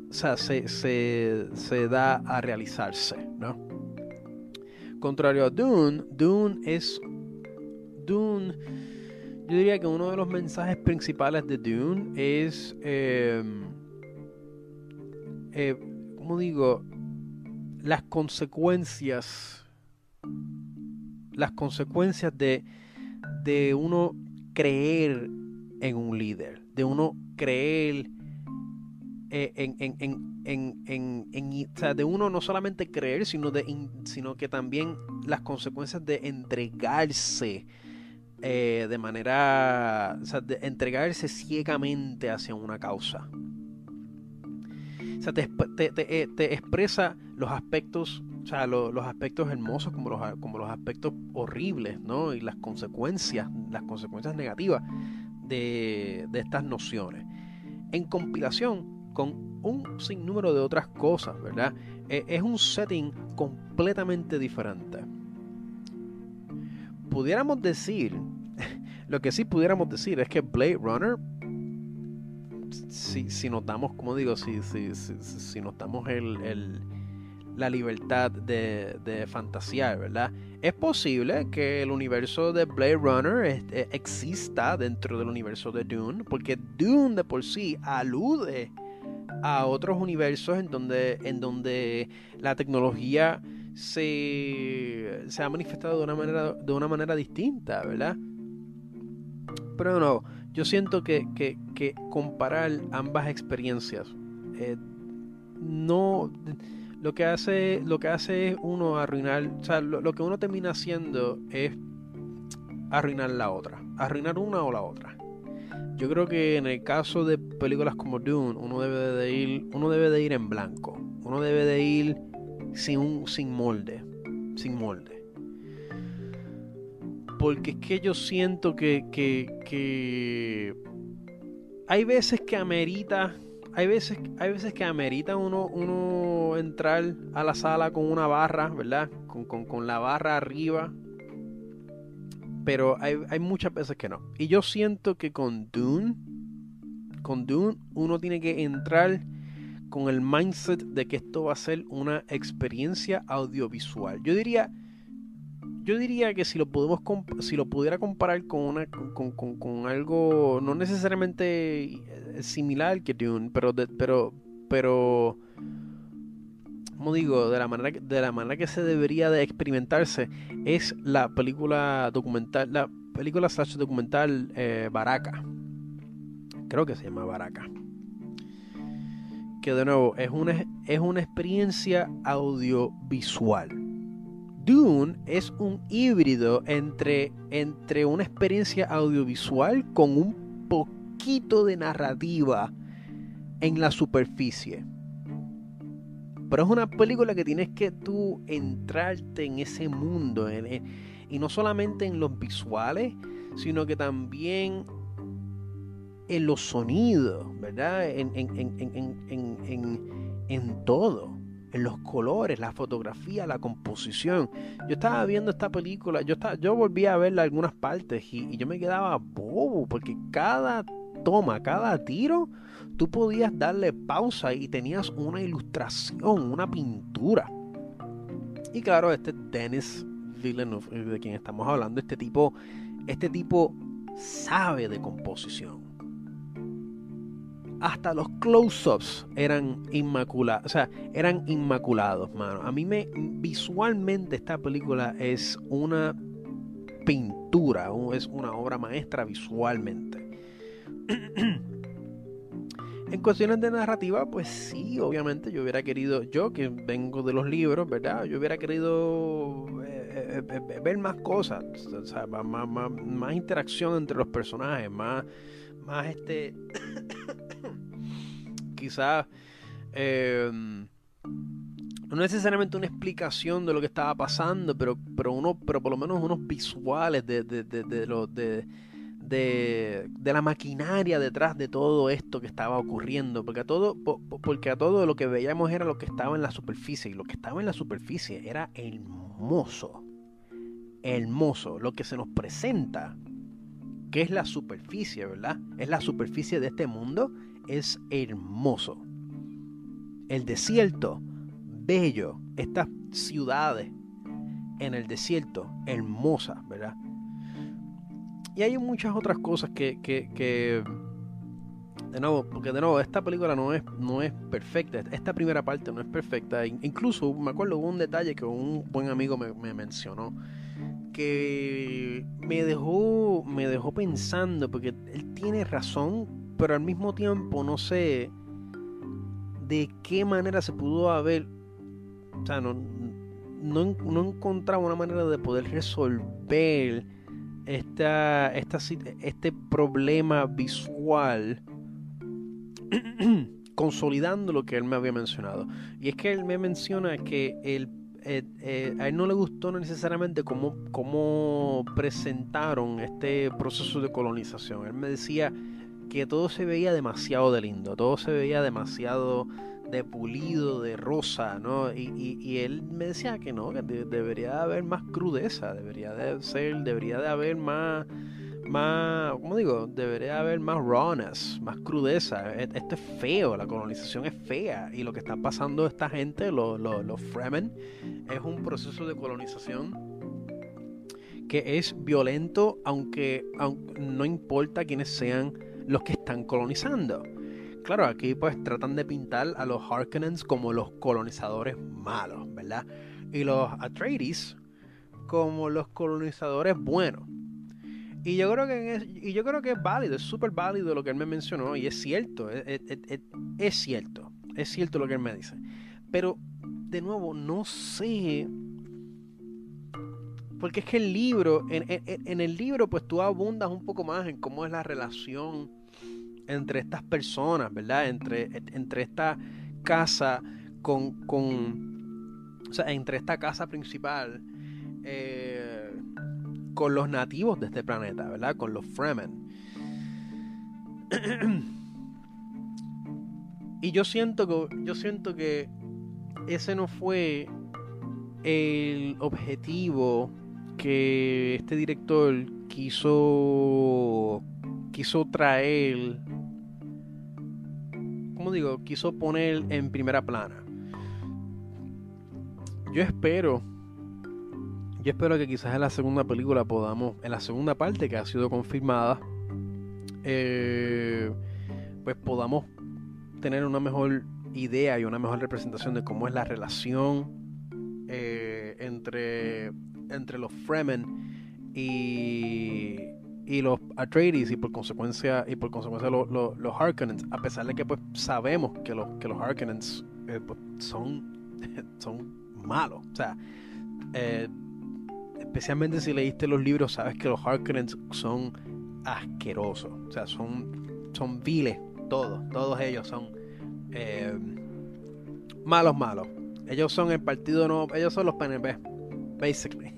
o sea, se, se, se da a realizarse, ¿no? Contrario a Dune, Dune es yo diría que uno de los mensajes principales de Dune es eh, eh, como digo las consecuencias las consecuencias de, de uno creer en un líder, de uno creer eh, en, en, en, o sea, de uno no solamente creer, sino, de, sino que también las consecuencias de entregarse eh, de manera, o sea, de entregarse ciegamente hacia una causa. O sea, te, eh, expresa los aspectos o sea, los aspectos hermosos como los, como los aspectos horribles, ¿no? Y las consecuencias, las consecuencias negativas de, estas nociones. En compilación, con un sinnúmero de otras cosas, ¿verdad? E, es un setting completamente diferente. Pudiéramos decir, lo que sí pudiéramos decir es que Blade Runner, si, si notamos, como digo, si, si, la libertad de, fantasear, ¿verdad? Es posible que el universo de Blade Runner eh, exista dentro del universo de Dune, porque Dune de por sí alude a otros universos en donde, en donde la tecnología se, se ha manifestado de una manera, de una manera distinta, ¿verdad? Pero no, yo siento que, que, comparar ambas experiencias eh, no lo que hace, lo que hace es uno arruinar, o sea, lo, que uno termina haciendo es arruinar la otra, arruinar una o la otra. Yo creo que en el caso de películas como Dune, uno debe de ir, uno debe de ir en blanco, uno debe de ir sin un, sin molde, sin molde. Porque es que yo siento que, que, que hay veces que amerita hay veces, hay veces que amerita uno, uno entrar a la sala con una barra, ¿verdad? Con, la barra arriba. Pero hay, hay, muchas veces que no. Y yo siento que con Dune, con Dune, uno tiene que entrar con el mindset de que esto va a ser una experiencia audiovisual. Yo diría, yo diría que si lo podemos si lo pudiera comparar con una con, algo no necesariamente eh, similar que Dune pero pero pero como digo de la manera de la manera que se debería de experimentarse es la película documental la película slash documental eh, Baraka. Creo que se llama Baraka de nuevo es una es una experiencia audiovisual Dune es un híbrido entre, entre una experiencia audiovisual con un poquito de narrativa en la superficie. Pero es una película que tienes que tú entrarte en ese mundo. y no solamente en los visuales, sino que también en los sonidos, ¿verdad? En, en todo en los colores, la fotografía, la composición. Yo estaba viendo esta película, yo, estaba, yo volví a verla algunas partes y, yo me quedaba bobo porque cada toma, cada tiro, tú podías darle pausa y tenías una ilustración, una pintura. Y claro, este Dennis Villeneuve, de quien estamos hablando, este tipo, este tipo sabe de composición hasta los close-ups eran inmaculados, o sea, eran inmaculados, mano. A mí me visualmente esta película es una pintura, es una obra maestra visualmente. en cuestiones de narrativa, pues sí, obviamente yo hubiera querido, yo que vengo de los libros, ¿verdad? Yo hubiera querido eh, eh, eh, ver más cosas, más, más interacción entre los personajes, más, más este quizás eh, no necesariamente una explicación de lo que estaba pasando, pero, pero, uno, pero por lo menos unos visuales de, de, de, de, de, la maquinaria detrás de todo esto que estaba ocurriendo, porque a todo, porque a todo lo que veíamos era lo que estaba en la superficie, y lo que estaba en la superficie era hermoso, hermoso, lo que se nos presenta, que es la superficie, ¿verdad? Es la superficie de este mundo, es hermoso. El desierto, bello. Estas ciudades en el desierto, hermosas, ¿verdad? Y hay muchas otras cosas que, que, de nuevo, porque de nuevo, esta película no es, no es perfecta. Esta primera parte no es perfecta. Incluso me acuerdo un detalle que un buen amigo me, me mencionó que me dejó, me dejó pensando, porque él tiene razón pero al mismo tiempo no sé de qué manera se pudo haber, o sea, no, no, encontraba una manera de poder resolver esta, esta, este problema visual consolidando lo que él me había mencionado. Y es que él me menciona que eh, eh, a él no le gustó necesariamente cómo, cómo presentaron este proceso de colonización. Él me decía que todo se veía demasiado de lindo, todo se veía demasiado de pulido, de rosa, ¿no? Y, él me decía que no, que debería haber más crudeza, debería de ser, debería de haber más, más, ¿cómo digo? Debería haber más rawness, más crudeza. E, esto es feo, la colonización es fea y lo que está pasando esta gente, los, los, Fremen, es un proceso de colonización que es violento, aunque, aunque no importa quiénes sean los que están colonizando. Claro, aquí pues tratan de pintar a los Harkonnens como los colonizadores malos, ¿verdad? Y los Atreides como los colonizadores buenos. Y yo creo que es, y yo creo que es válido, es súper válido lo que él me mencionó y es cierto, es, cierto, es cierto lo que él me dice. Pero de nuevo, no sé porque es que el libro, en, en, el libro, pues tú abundas un poco más en cómo es la relación entre estas personas, ¿verdad? Entre, entre esta casa con, con, o sea, entre esta casa principal eh, con los nativos de este planeta, ¿verdad? Con los Fremen. y yo siento que, yo siento que ese no fue el objetivo que este director quiso quiso traer digo quiso poner en primera plana. Yo espero yo espero que quizás en la segunda película podamos en la segunda parte que ha sido confirmada eh, pues podamos tener una mejor idea y una mejor representación de cómo es la relación eh, entre entre los Fremen y, y los Atreides y por consecuencia y por consecuencia los, los, Harkonnens a pesar de que pues sabemos que los que los Harkonnens eh, pues, son son malos. O sea eh, especialmente si leíste los libros sabes que los Harkonnens son asquerosos. O sea son son viles todos. Todos ellos son eh, malos malos. Ellos son el partido no ellos son los PNP basically.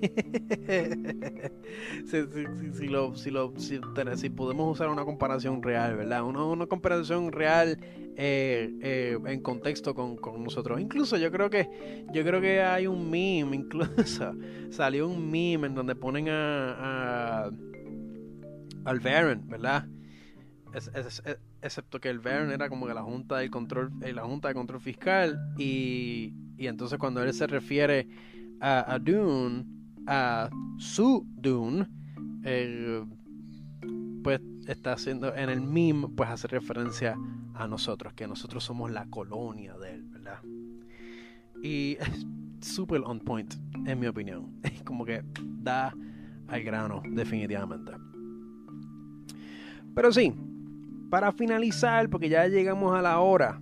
si, lo, si, lo, si, podemos usar una comparación real, ¿verdad? Una, comparación real eh, eh, en contexto con, nosotros. Incluso yo creo que yo creo que hay un meme, incluso salió un meme en donde ponen a, a al Baron, ¿verdad? excepto que el Baron era como que la junta del control, eh, la junta de control fiscal y entonces cuando él se refiere a, Dune, a su Dune, pues está haciendo en el meme, pues hace referencia a nosotros, que nosotros somos la colonia de él, ¿verdad? Y es super on point, en mi opinión. Como que da al grano, definitivamente. Pero sí, para finalizar, porque ya llegamos a la hora,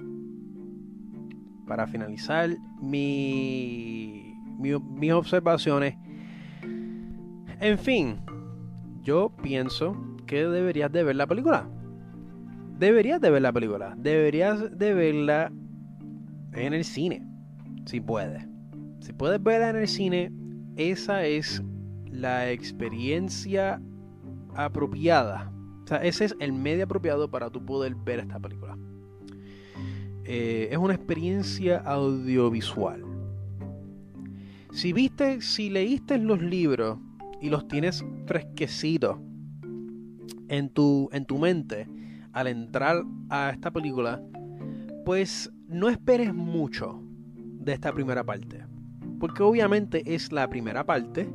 para finalizar mi mis observaciones. En fin, yo pienso que deberías de ver la película. Deberías de ver la película. Deberías de verla en el cine. Si puedes. Si puedes verla en el cine, esa es la experiencia apropiada. O sea, ese es el medio apropiado para tú poder ver esta película. Eh, es una experiencia audiovisual. Si viste, si leíste los libros y los tienes fresquecidos en tu, en tu mente al entrar a esta película, pues no esperes mucho de esta primera parte. Porque obviamente es la primera parte.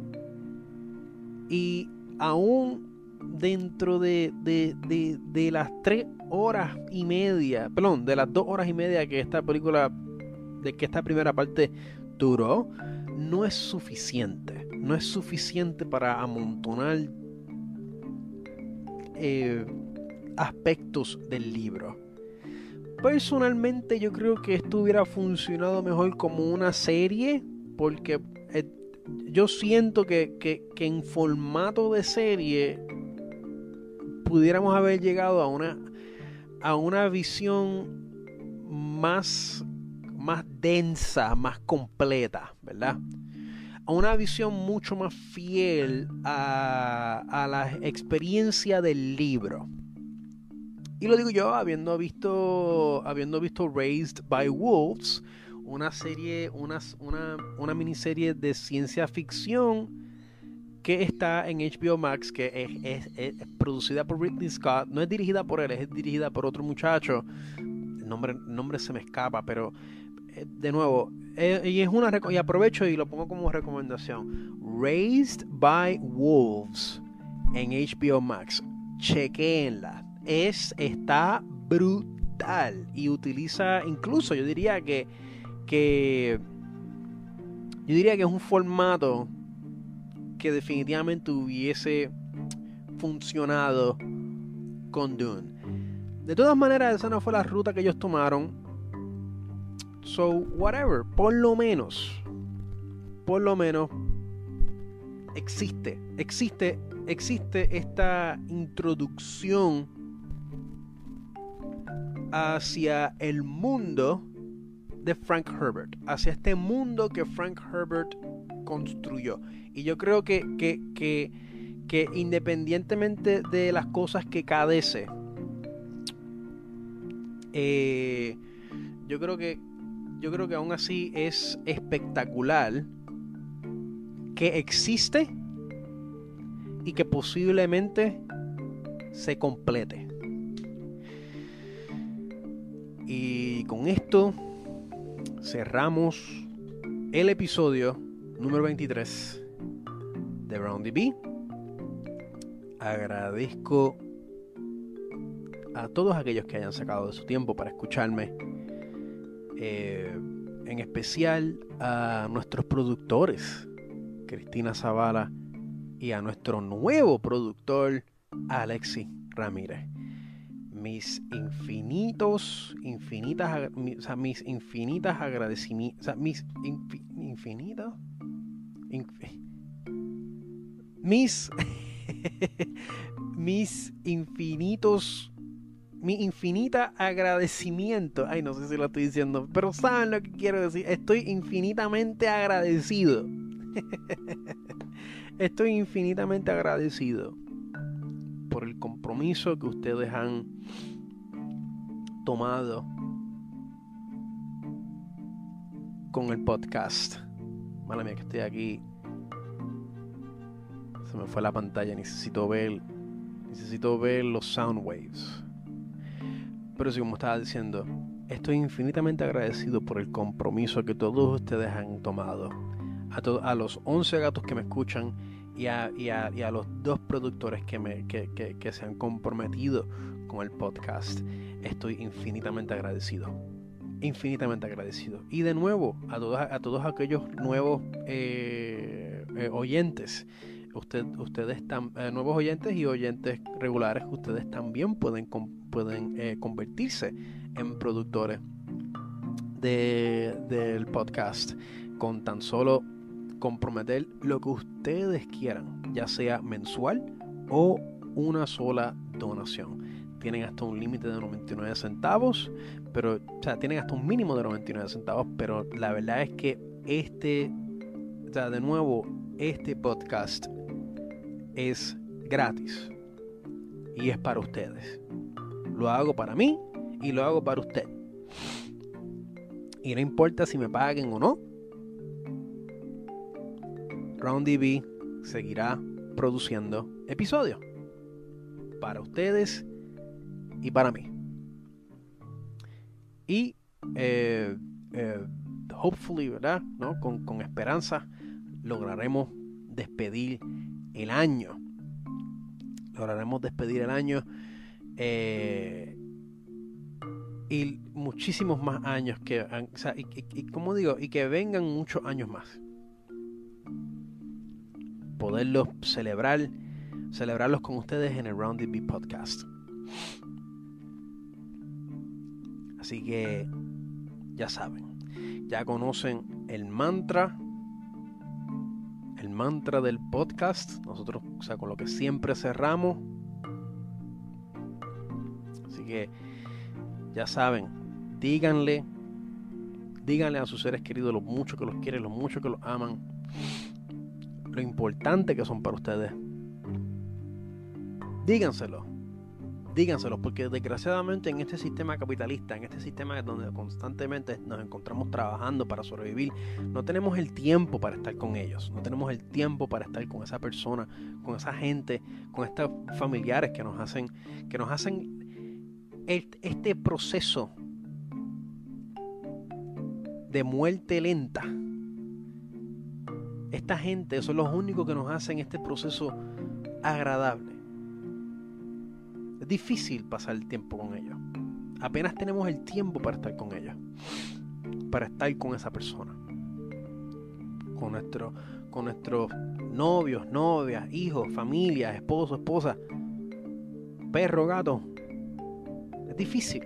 Y aún dentro de, de, de, de, las tres horas y media, perdón, de las dos horas y media que esta película, de que esta primera parte duró, no es suficiente. No es suficiente para amontonar eh, aspectos del libro. Personalmente yo creo que esto hubiera funcionado mejor como una serie porque eh, yo siento que, que, en formato de serie pudiéramos haber llegado a una, a una visión más más densa, más completa, ¿verdad? A una visión mucho más fiel a, la experiencia del libro. Y lo digo yo habiendo visto, habiendo visto Raised by Wolves, una serie, una, una, una miniserie de ciencia ficción que está en HBO Max, que es, producida por Ridley Scott. No es dirigida por él, es dirigida por otro muchacho. El nombre, nombre se me escapa, pero de nuevo, eh, y es una y aprovecho y lo pongo como recomendación. Raised by Wolves en HBO Max. Chequenla. Es, está brutal. Y utiliza, incluso yo diría que, que yo diría que es un formato que definitivamente hubiese funcionado con Dune. De todas maneras, esa no fue la ruta que ellos tomaron. So, whatever, por lo menos, por lo menos, existe, existe, existe esta introducción hacia el mundo de Frank Herbert, hacia este mundo que Frank Herbert construyó. Y yo creo que, que, que, independientemente de las cosas que cadece, eh, yo creo que yo creo que aún así es espectacular que existe y que posiblemente se complete. Y con esto cerramos el episodio número 23 de RoundDB. Agradezco a todos aquellos que hayan sacado de su tiempo para escucharme. Eh, en especial a nuestros productores, Cristina Zavala, y a nuestro nuevo productor, Alexi Ramírez. Mis infinitos, infinitas, mis infinitas agradecimientos, mis infinitos, mis, mis infinitos, mi infinita agradecimiento. Ay, no sé si lo estoy diciendo, pero saben lo que quiero decir. Estoy infinitamente agradecido. Estoy infinitamente agradecido por el compromiso que ustedes han tomado con el podcast. Mala mía que estoy aquí se me fue la pantalla, necesito ver, necesito ver los sound waves. Pero sí, como estaba diciendo, estoy infinitamente agradecido por el compromiso que todos ustedes han tomado. A, a los 11 gatos que me escuchan y a, y a, y a los dos productores que, me, que, que, que se han comprometido con el podcast. Estoy infinitamente agradecido infinitamente agradecido. Y de nuevo, a todos, a todos aquellos nuevos eh, eh, oyentes usted, ustedes están, eh, nuevos oyentes y oyentes regulares, ustedes también pueden, pueden eh, convertirse en productores de, del podcast con tan solo comprometer lo que ustedes quieran, ya sea mensual o una sola donación. Tienen hasta un límite de 99 centavos, pero, o sea, tienen hasta un mínimo de 99 centavos, pero la verdad es que este, o sea, de nuevo, este podcast es gratis y es para ustedes. Lo hago para mí y lo hago para usted. Y no importa si me paguen o no, RoundDB seguirá produciendo episodios para ustedes y para mí. Y eh, eh, hopefully, ¿verdad? ¿No? Con, con esperanza lograremos despedir el año. Lograremos despedir el año. Eh, y muchísimos más años que y, como digo y que vengan muchos años más poderlos celebrar celebrarlos con ustedes en el Rounded B podcast así que ya saben ya conocen el mantra mantra del podcast. Nosotros, o sea, con lo que siempre cerramos. Así que ya saben, díganle, díganle a sus seres queridos lo mucho que los quieren, lo mucho que los aman, lo importante que son para ustedes. Díganselo. Díganselos, porque desgraciadamente en este sistema capitalista, en este sistema donde constantemente nos encontramos trabajando para sobrevivir, no tenemos el tiempo para estar con ellos, no tenemos el tiempo para estar con esa persona, con esa gente, con estos familiares que nos hacen, que nos hacen este proceso de muerte lenta. Esta gente son los únicos que nos hacen este proceso agradable. Es difícil pasar el tiempo con ellos. Apenas tenemos el tiempo para estar con ellos. Para estar con esa persona. Con, nuestro, con nuestros novios, novias, hijos, familia, esposo, esposa, perro, gato. Es difícil.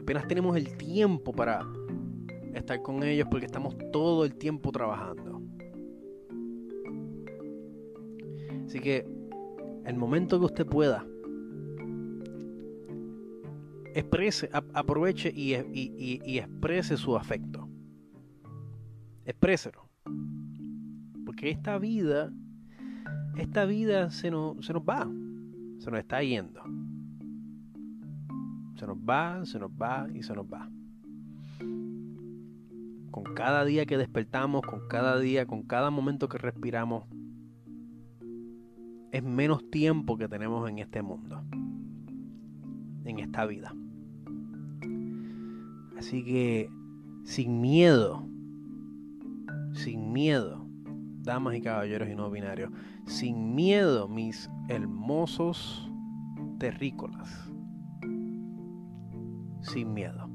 Apenas tenemos el tiempo para estar con ellos porque estamos todo el tiempo trabajando. Así que el momento que usted pueda, exprese, aproveche y, exprese su afecto. Expréselo. Porque esta vida, esta vida se nos, se nos va, se nos está yendo. Se nos va, se nos va y se nos va. Con cada día que despertamos, con cada día, con cada momento que respiramos, es menos tiempo que tenemos en este mundo, en esta vida. Así que, sin miedo, sin miedo, damas y caballeros y no binarios, sin miedo, mis hermosos terrícolas, sin miedo.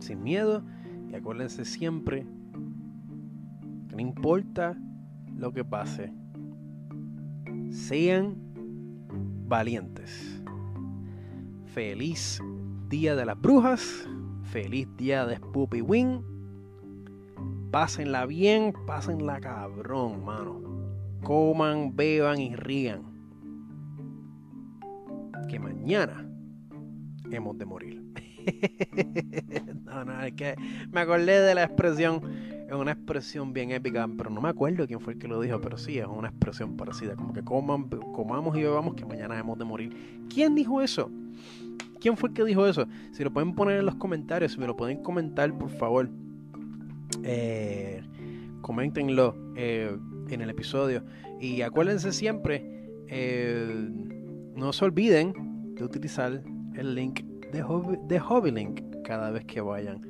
Sin miedo y acuérdense siempre que no importa lo que pase, sean valientes. Feliz Día de las Brujas, feliz Día de Spoopy Wing. Pásenla bien, pásenla cabrón, mano. Coman, beban y rían. Que mañana hemos de morir. no, no, es que me acordé de la expresión es una expresión bien épica, pero no me acuerdo quién fue el que lo dijo, pero sí, es una expresión parecida, como que coman, comamos y bebamos que mañana hemos de morir. ¿Quién dijo eso? ¿Quién fue el que dijo eso? Si lo pueden poner en los comentarios, si me lo pueden comentar, por favor, eh, coméntenlo eh, en el episodio. Y acuérdense siempre, eh, no se olviden de utilizar el link de, Hobby, de HobbyLink cada vez que vayan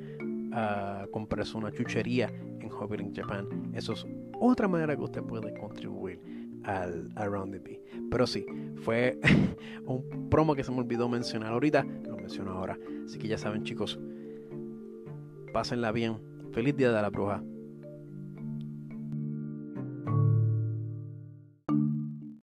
a comprarse una chuchería en Hobbit Japan. Eso es otra manera que usted puede contribuir al Around the Bee. Pero sí, fue un promo que se me olvidó mencionar ahorita, lo menciono ahora. Así que ya saben chicos, pásenla bien. Feliz Día de la Bruja.